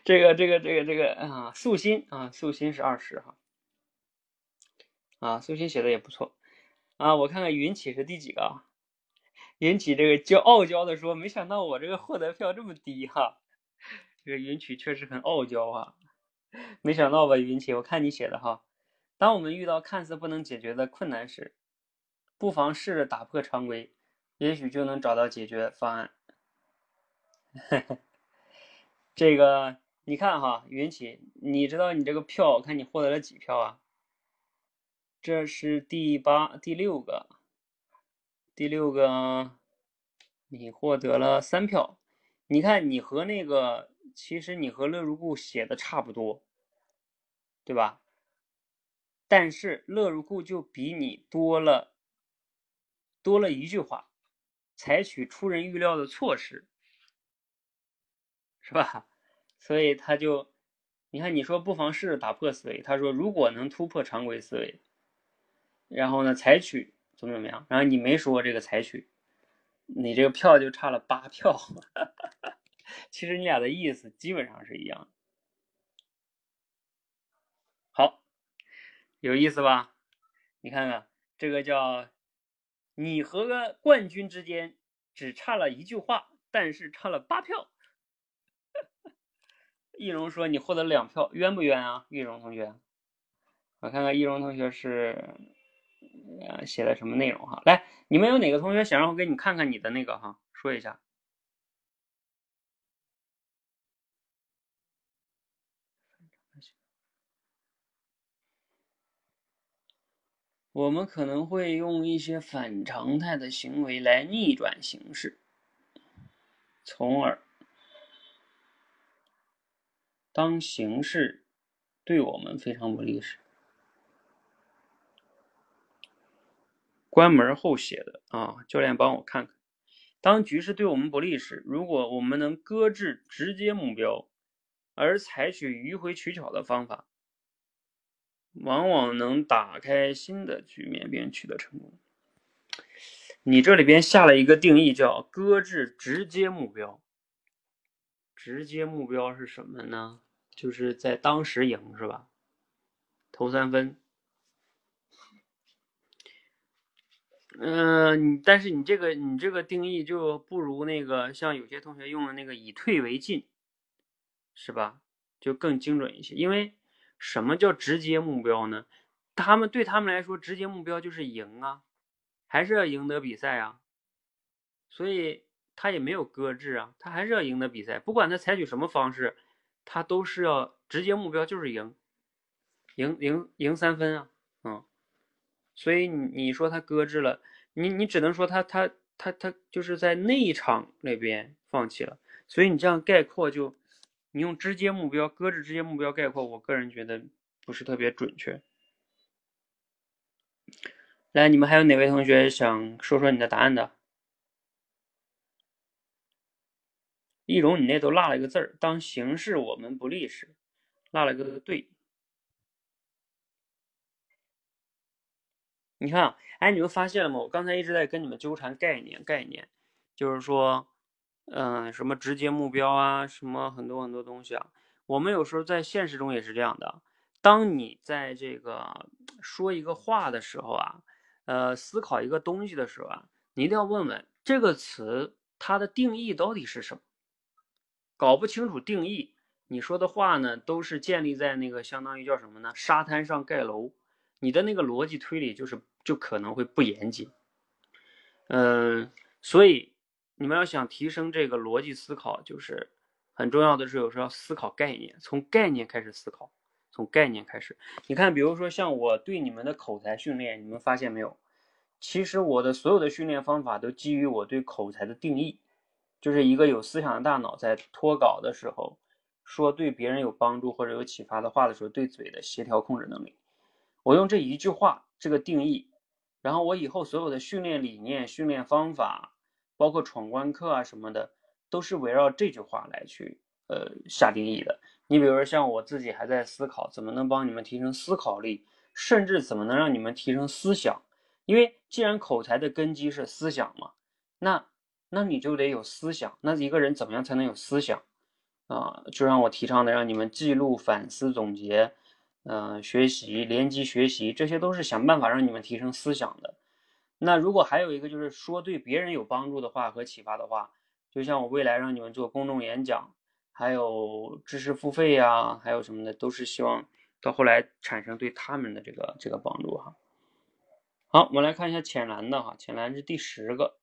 这个这个这个这个啊，素心啊，素心是二十哈。啊，素心写的也不错啊。我看看云起是第几个啊？云起这个骄傲娇的说，没想到我这个获得票这么低哈。这个云起确实很傲娇啊。没想到吧，云起，我看你写的哈。当我们遇到看似不能解决的困难时，不妨试着打破常规，也许就能找到解决方案。[LAUGHS] 这个你看哈，云起，你知道你这个票，我看你获得了几票啊？这是第八、第六个，第六个，你获得了三票。你看，你和那个。其实你和乐如故写的差不多，对吧？但是乐如故就比你多了多了一句话，采取出人预料的措施，是吧？[LAUGHS] 所以他就，你看你说不妨试着打破思维，他说如果能突破常规思维，然后呢采取怎么怎么样，然后你没说这个采取，你这个票就差了八票。其实你俩的意思基本上是一样。好，有意思吧？你看看这个叫你和冠军之间只差了一句话，但是差了八票。易容说你获得两票，冤不冤啊？易容同学，我看看易容同学是呃写的什么内容哈？来，你们有哪个同学想让我给你看看你的那个哈？说一下。我们可能会用一些反常态的行为来逆转形势，从而当形势对我们非常不利时，关门后写的啊，教练帮我看看。当局势对我们不利时，如果我们能搁置直接目标，而采取迂回取巧的方法。往往能打开新的局面并取得成功。你这里边下了一个定义叫搁置直接目标。直接目标是什么呢？就是在当时赢是吧？投三分。嗯、但是你这个你这个定义就不如那个像有些同学用的那个以退为进，是吧？就更精准一些。因为什么叫直接目标呢？他们对他们来说，直接目标就是赢啊，还是要赢得比赛啊。所以他也没有搁置啊，他还是要赢得比赛，不管他采取什么方式，他都是要直接目标就是赢，赢赢赢三分啊，嗯。所以你你说他搁置了，你你只能说他他他他就是在那一场那边放弃了。所以你这样概括就，你用直接目标搁置直接目标概括，我个人觉得不是特别准确。来，你们还有哪位同学想说说你的答案的？易容，你那都落了一个字儿，当形势我们不利时，落了个对。你看，哎，你们发现了吗？我刚才一直在跟你们纠缠概念，概念就是说，嗯、什么直接目标啊，什么很多很多东西啊。我们有时候在现实中也是这样的。当你在这个说一个话的时候啊，呃，思考一个东西的时候啊，你一定要问问这个词它的定义到底是什么。搞不清楚定义，你说的话呢，都是建立在那个相当于叫什么呢？沙滩上盖楼，你的那个逻辑推理就是就可能会不严谨。嗯，所以你们要想提升这个逻辑思考，就是很重要的是有时候要思考概念，从概念开始思考，从概念开始。你看，比如说像我对你们的口才训练，你们发现没有？其实我的所有的训练方法都基于我对口才的定义。就是一个有思想的大脑在脱稿的时候，说对别人有帮助或者有启发的话的时候，对嘴的协调控制能力。我用这一句话这个定义，然后我以后所有的训练理念、训练方法，包括闯关课啊什么的，都是围绕这句话来去呃下定义的。你比如说像我自己还在思考怎么能帮你们提升思考力，甚至怎么能让你们提升思想，因为既然口才的根基是思想嘛，那。那你就得有思想。那一个人怎么样才能有思想啊？就让我提倡的，让你们记录、反思、总结，嗯、学习、联机学习，这些都是想办法让你们提升思想的。那如果还有一个就是说对别人有帮助的话和启发的话，就像我未来让你们做公众演讲，还有知识付费呀、还有什么的，都是希望到后来产生对他们的这个这个帮助哈。好，我们来看一下浅蓝的哈，浅蓝是第十个。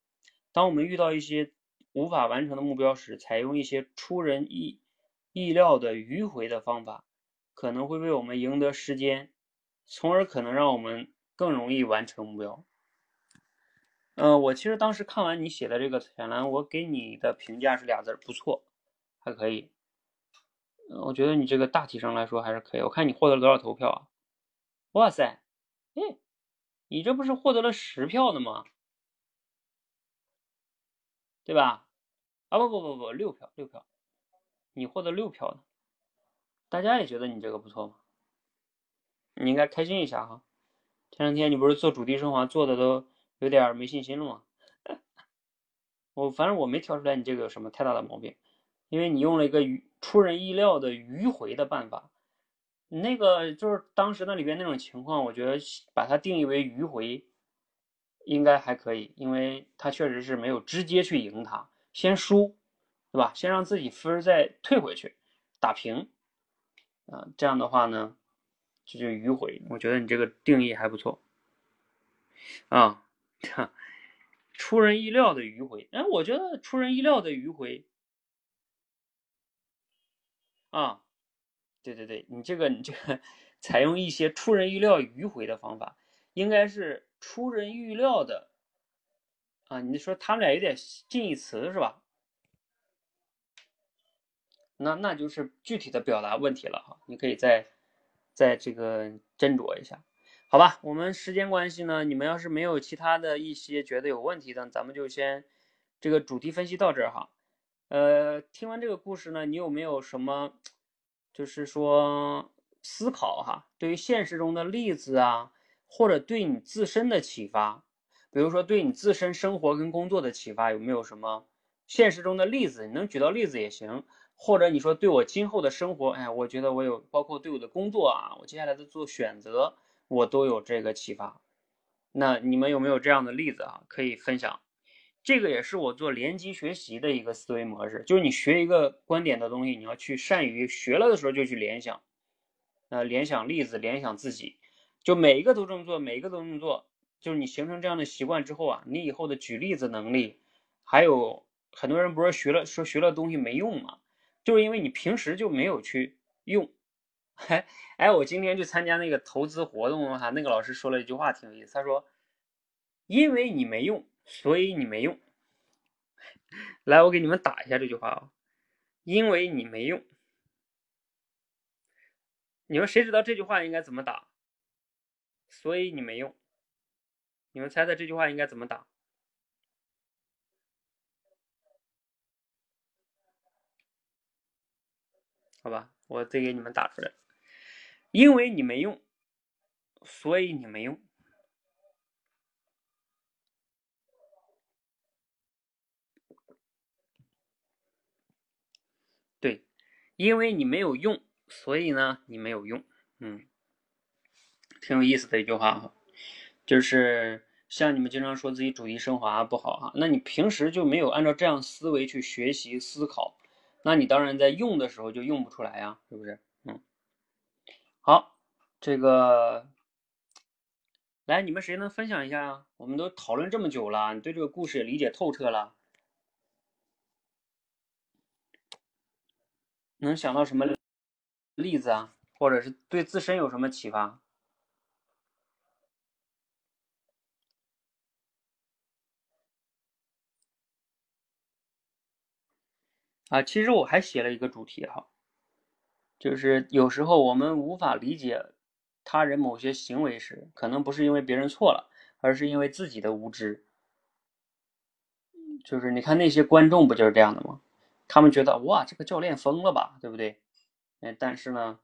当我们遇到一些无法完成的目标时，采用一些出人意意料的迂回的方法，可能会为我们赢得时间，从而可能让我们更容易完成目标。嗯、我其实当时看完你写的这个浅蓝，我给你的评价是俩字儿，不错，还可以。嗯，我觉得你这个大体上来说还是可以。我看你获得了多少投票啊？哇塞，哎，你这不是获得了十票的吗？对吧？啊不不不不，六票六票，你获得六票的，大家也觉得你这个不错吗？你应该开心一下哈。前两天你不是做主题升华做的都有点没信心了吗？我反正我没挑出来你这个有什么太大的毛病，因为你用了一个出人意料的迂回的办法，那个就是当时那里边那种情况，我觉得把它定义为迂回。应该还可以，因为他确实是没有直接去赢他，先输，对吧？先让自己分再退回去，打平，啊，这样的话呢，这就迂回。我觉得你这个定义还不错，啊，出人意料的迂回。哎，我觉得出人意料的迂回，啊，对对对，你这个你这个采用一些出人意料迂回的方法，应该是。出人意料的啊，你说他们俩有点近义词是吧？那那就是具体的表达问题了哈，你可以再再这个斟酌一下，好吧？我们时间关系呢，你们要是没有其他的一些觉得有问题的，咱们就先这个主题分析到这儿哈。呃，听完这个故事呢，你有没有什么就是说思考哈？对于现实中的例子啊？或者对你自身的启发，比如说对你自身生活跟工作的启发有没有什么现实中的例子？你能举到例子也行，或者你说对我今后的生活，哎，我觉得我有，包括对我的工作啊，我接下来的做选择，我都有这个启发。那你们有没有这样的例子啊？可以分享。这个也是我做联机学习的一个思维模式，就是你学一个观点的东西，你要去善于学了的时候就去联想，呃，联想例子，联想自己，就每一个都这么做，每一个都这么做，就是你形成这样的习惯之后啊，你以后的举例子能力，还有很多人不是学了说学了东西没用嘛，就是因为你平时就没有去用。哎 [LAUGHS] 哎，我今天去参加那个投资活动哈，那个老师说了一句话挺有意思，他说，因为你没用。所以你没用，[LAUGHS] 来，我给你们打一下这句话啊，因为你没用。你们谁知道这句话应该怎么打？所以你没用。你们猜猜这句话应该怎么打？好吧，我再给你们打出来。因为你没用，所以你没用。对因为你没有用，所以呢，你没有用，嗯，挺有意思的一句话哈，就是像你们经常说自己主题升华不好哈，那你平时就没有按照这样思维去学习思考，那你当然在用的时候就用不出来呀，是不是？好，这个，来，你们谁能分享一下啊？我们都讨论这么久了，你对这个故事也理解透彻了。能想到什么例子啊？或者是对自身有什么启发？啊，其实我还写了一个主题哈，就是有时候我们无法理解他人某些行为时，可能不是因为别人错了，而是因为自己的无知。就是你看那些观众不就是这样的吗？他们觉得哇，这个教练疯了吧，对不对？哎，但是呢，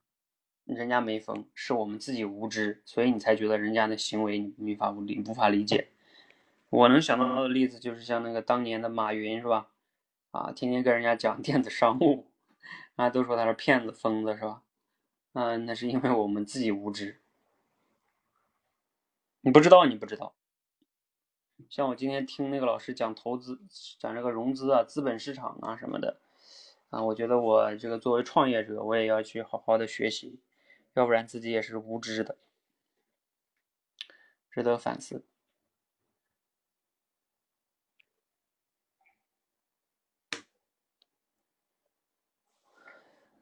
人家没疯，是我们自己无知，所以你才觉得人家的行为你无法无理无法理解。我能想到的例子就是像那个当年的马云是吧？啊，天天跟人家讲电子商务，啊，都说他是骗子疯子是吧？嗯，那是因为我们自己无知。你不知道，你不知道。像我今天听那个老师讲投资，讲这个融资啊、资本市场啊什么的，啊，我觉得我这个作为创业者，我也要去好好的学习，要不然自己也是无知的，值得反思。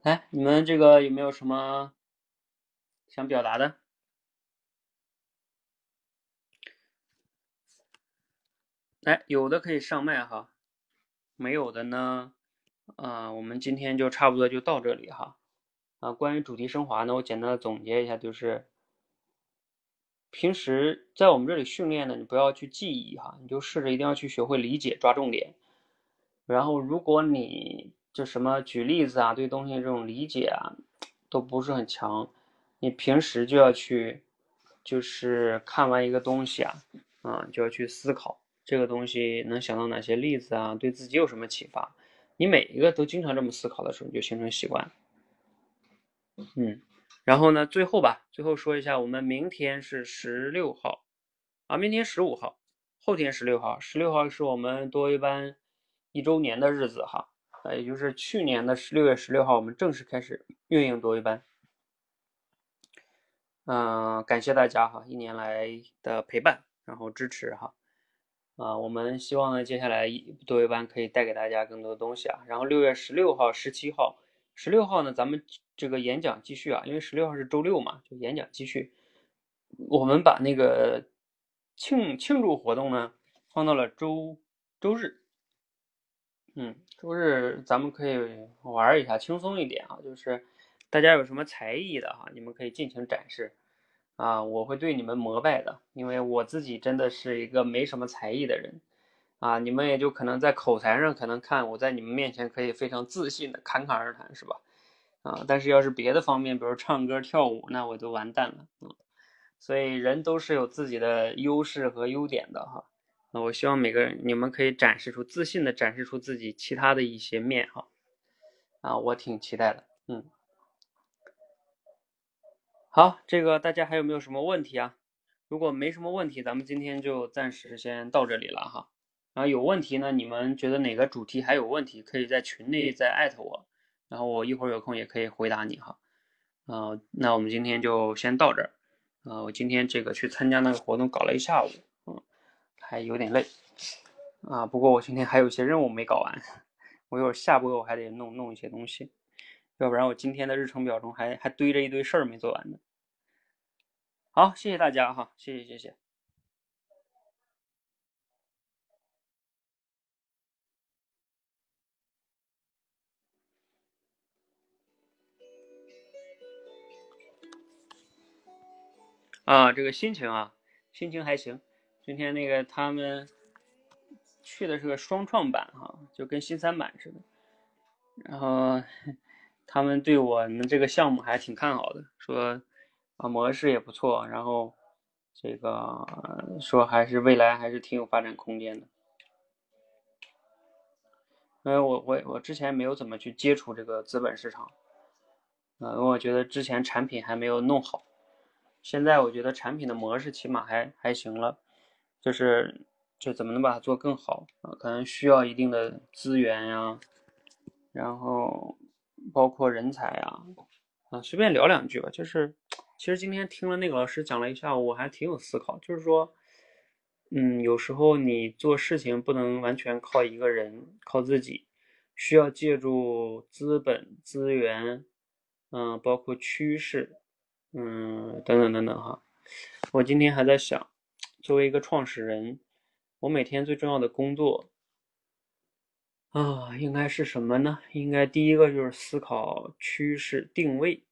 来，你们这个有没有什么想表达的？哎，有的可以上麦哈，没有的呢，啊，我们今天就差不多就到这里哈。啊，关于主题升华呢，我简单的总结一下，就是平时在我们这里训练呢，你不要去记忆哈，你就试着一定要去学会理解，抓重点。然后，如果你就什么举例子啊，对东西这种理解啊都不是很强，你平时就要去，就是看完一个东西啊，啊，就要去思考。这个东西能想到哪些例子啊？对自己有什么启发？你每一个都经常这么思考的时候，你就形成习惯。嗯，然后呢，最后吧，最后说一下，我们明天是十六号啊，明天十五号，后天十六号，十六号是我们多一班一周年的日子哈，呃，也就是去年的十六月十六号，我们正式开始运营多维班。嗯，感谢大家哈，一年来的陪伴，然后支持哈。啊，我们希望呢，接下来多维班可以带给大家更多的东西啊。然后六月十六号、十七号、十六号呢，咱们这个演讲继续啊，因为十六号是周六嘛，就演讲继续。我们把那个庆庆祝活动呢放到了周周日，嗯，周日咱们可以玩一下，轻松一点啊，就是大家有什么才艺的哈，你们可以尽情展示。啊，我会对你们膜拜的，因为我自己真的是一个没什么才艺的人，啊，你们也就可能在口才上可能看我在你们面前可以非常自信的侃侃而谈，是吧？啊，但是要是别的方面，比如唱歌跳舞，那我就完蛋了，嗯，所以人都是有自己的优势和优点的哈，我希望每个人你们可以展示出自信的展示出自己其他的一些面哈。啊，我挺期待的，嗯。好，这个大家还有没有什么问题啊？如果没什么问题，咱们今天就暂时先到这里了哈。然后有问题呢，你们觉得哪个主题还有问题，可以在群内再艾特我，然后我一会儿有空也可以回答你哈。啊，那我们今天就先到这儿。啊，我今天这个去参加那个活动搞了一下午，还有点累。啊，不过我今天还有一些任务没搞完。我一会儿下播我还得弄弄一些东西，要不然我今天的日程表中还还堆着一堆事儿没做完呢。好，谢谢大家哈，谢谢谢谢。啊，这个心情啊，心情还行。今天那个他们。去的是个双创版哈，就跟新三板似的。然后 [LAUGHS] 他们对我们这个项目还挺看好的，说啊模式也不错，然后这个说还是未来还是挺有发展空间的。因为我我我之前没有怎么去接触这个资本市场，呃，因为我觉得之前产品还没有弄好，现在我觉得产品的模式起码还还行了，就是。就怎么能把它做更好啊？可能需要一定的资源呀，然后包括人才呀，啊，随便聊两句吧。就是，其实今天听了那个老师讲了一下午，我还挺有思考。就是说，嗯，有时候你做事情不能完全靠一个人，靠自己，需要借助资本资源，嗯，包括趋势，嗯，等等等等哈。我今天还在想，作为一个创始人。我每天最重要的工作啊，应该是什么呢？应该第一个就是思考趋势定位，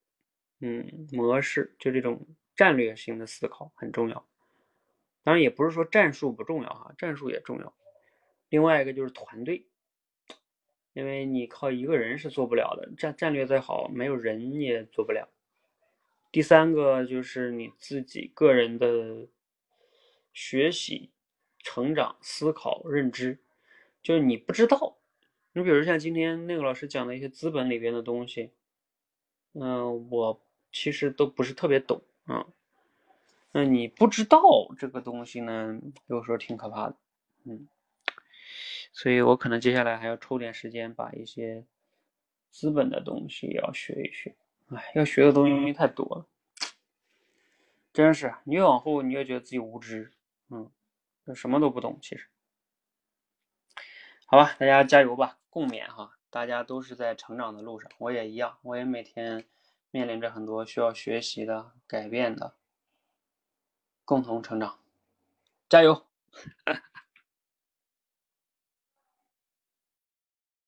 嗯，模式，就这种战略性的思考很重要。当然也不是说战术不重要哈，战术也重要。另外一个就是团队，因为你靠一个人是做不了的，战战略再好，没有人也做不了。第三个就是你自己个人的学习。成长、思考、认知，就是你不知道。你比如像今天那个老师讲的一些资本里边的东西，嗯，我其实都不是特别懂啊。那你不知道这个东西呢，有时候挺可怕的，嗯。所以我可能接下来还要抽点时间把一些资本的东西要学一学。哎，要学的东西太多了，真是你越往后你越觉得自己无知，嗯。就什么都不懂，其实，好吧，大家加油吧，共勉哈！大家都是在成长的路上，我也一样，我也每天面临着很多需要学习的、改变的，共同成长，加油！[LAUGHS]